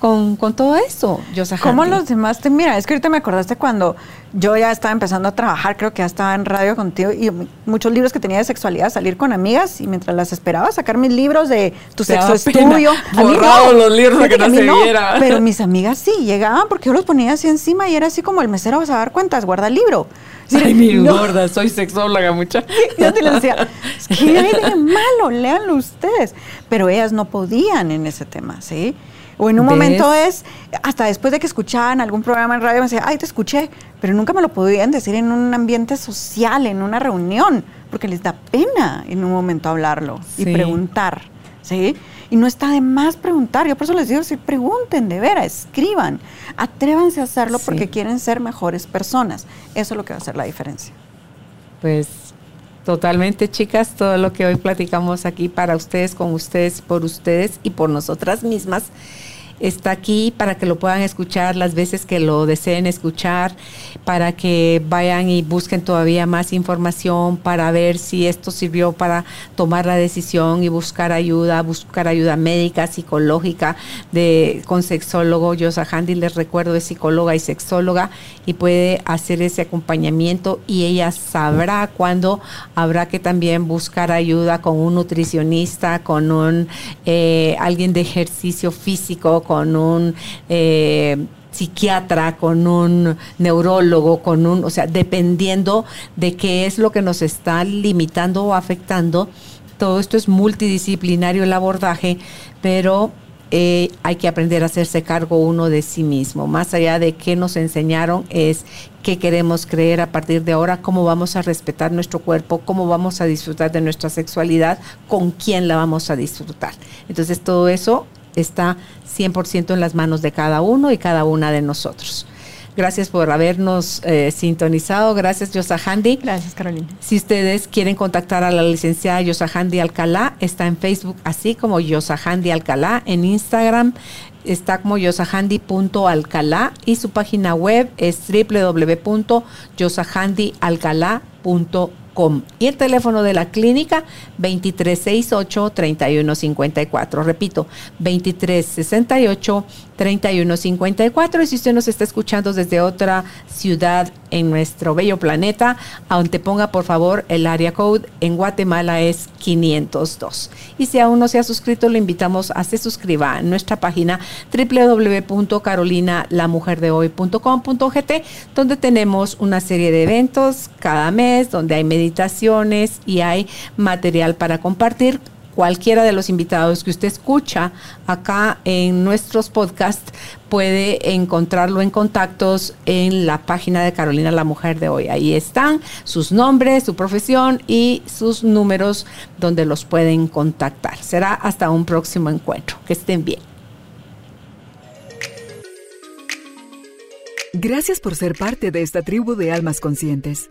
con, todo eso, ¿Cómo los demás te miran? Es que ahorita me acordaste cuando yo ya estaba empezando a trabajar, creo que ya estaba en radio contigo, y muchos libros que tenía de sexualidad, salir con amigas, y mientras las esperaba sacar mis libros de tu sexo es tuyo. A mí no, los libros que no se no, Pero mis amigas sí, llegaban porque yo los ponía así encima y era así como el mesero vas a dar cuentas, guarda el libro. Ay, mi gorda, soy sexóloga, mucha. Yo te lo decía, es que hay de malo, léanlo ustedes. Pero ellas no podían en ese tema, ¿sí? O en un momento es, hasta después de que escuchaban algún programa en radio, me decía, ay, te escuché, pero nunca me lo podían decir en un ambiente social, en una reunión, porque les da pena en un momento hablarlo y preguntar, ¿sí? Y no está de más preguntar. Yo por eso les digo, si pregunten, de veras, escriban, atrévanse a hacerlo porque quieren ser mejores personas. Eso es lo que va a hacer la diferencia. Pues totalmente, chicas, todo lo que hoy platicamos aquí para ustedes, con ustedes, por ustedes y por nosotras mismas está aquí para que lo puedan escuchar las veces que lo deseen escuchar, para que vayan y busquen todavía más información para ver si esto sirvió para tomar la decisión y buscar ayuda, buscar ayuda médica, psicológica, de con sexólogo. Yosa Handy les recuerdo es psicóloga y sexóloga y puede hacer ese acompañamiento y ella sabrá cuándo habrá que también buscar ayuda con un nutricionista, con un eh, alguien de ejercicio físico, con un eh, psiquiatra, con un neurólogo, con un, o sea, dependiendo de qué es lo que nos está limitando o afectando. Todo esto es multidisciplinario el abordaje, pero eh, hay que aprender a hacerse cargo uno de sí mismo. Más allá de qué nos enseñaron es qué queremos creer a partir de ahora, cómo vamos a respetar nuestro cuerpo, cómo vamos a disfrutar de nuestra sexualidad, con quién la vamos a disfrutar. Entonces todo eso está 100% en las manos de cada uno y cada una de nosotros. Gracias por habernos eh, sintonizado. Gracias, Yosahandi. Gracias, Carolina. Si ustedes quieren contactar a la licenciada Yosahandi Alcalá, está en Facebook así como Yosahandi Alcalá. En Instagram está como yosahandi.alcalá y su página web es www.yosahandialcalá.com y el teléfono de la clínica 2368-3154. Repito, 2368-3154. Y si usted nos está escuchando desde otra ciudad en nuestro bello planeta, aunque ponga por favor el área code en Guatemala es 502. Y si aún no se ha suscrito, le invitamos a se suscriba en nuestra página www.carolinalamujerdehoy.com.gt, donde tenemos una serie de eventos cada mes, donde hay meditaciones y hay material para compartir cualquiera de los invitados que usted escucha acá en nuestros podcasts puede encontrarlo en contactos en la página de Carolina la Mujer de hoy. Ahí están sus nombres, su profesión y sus números donde los pueden contactar. Será hasta un próximo encuentro. Que estén bien. Gracias por ser parte de esta tribu de almas conscientes.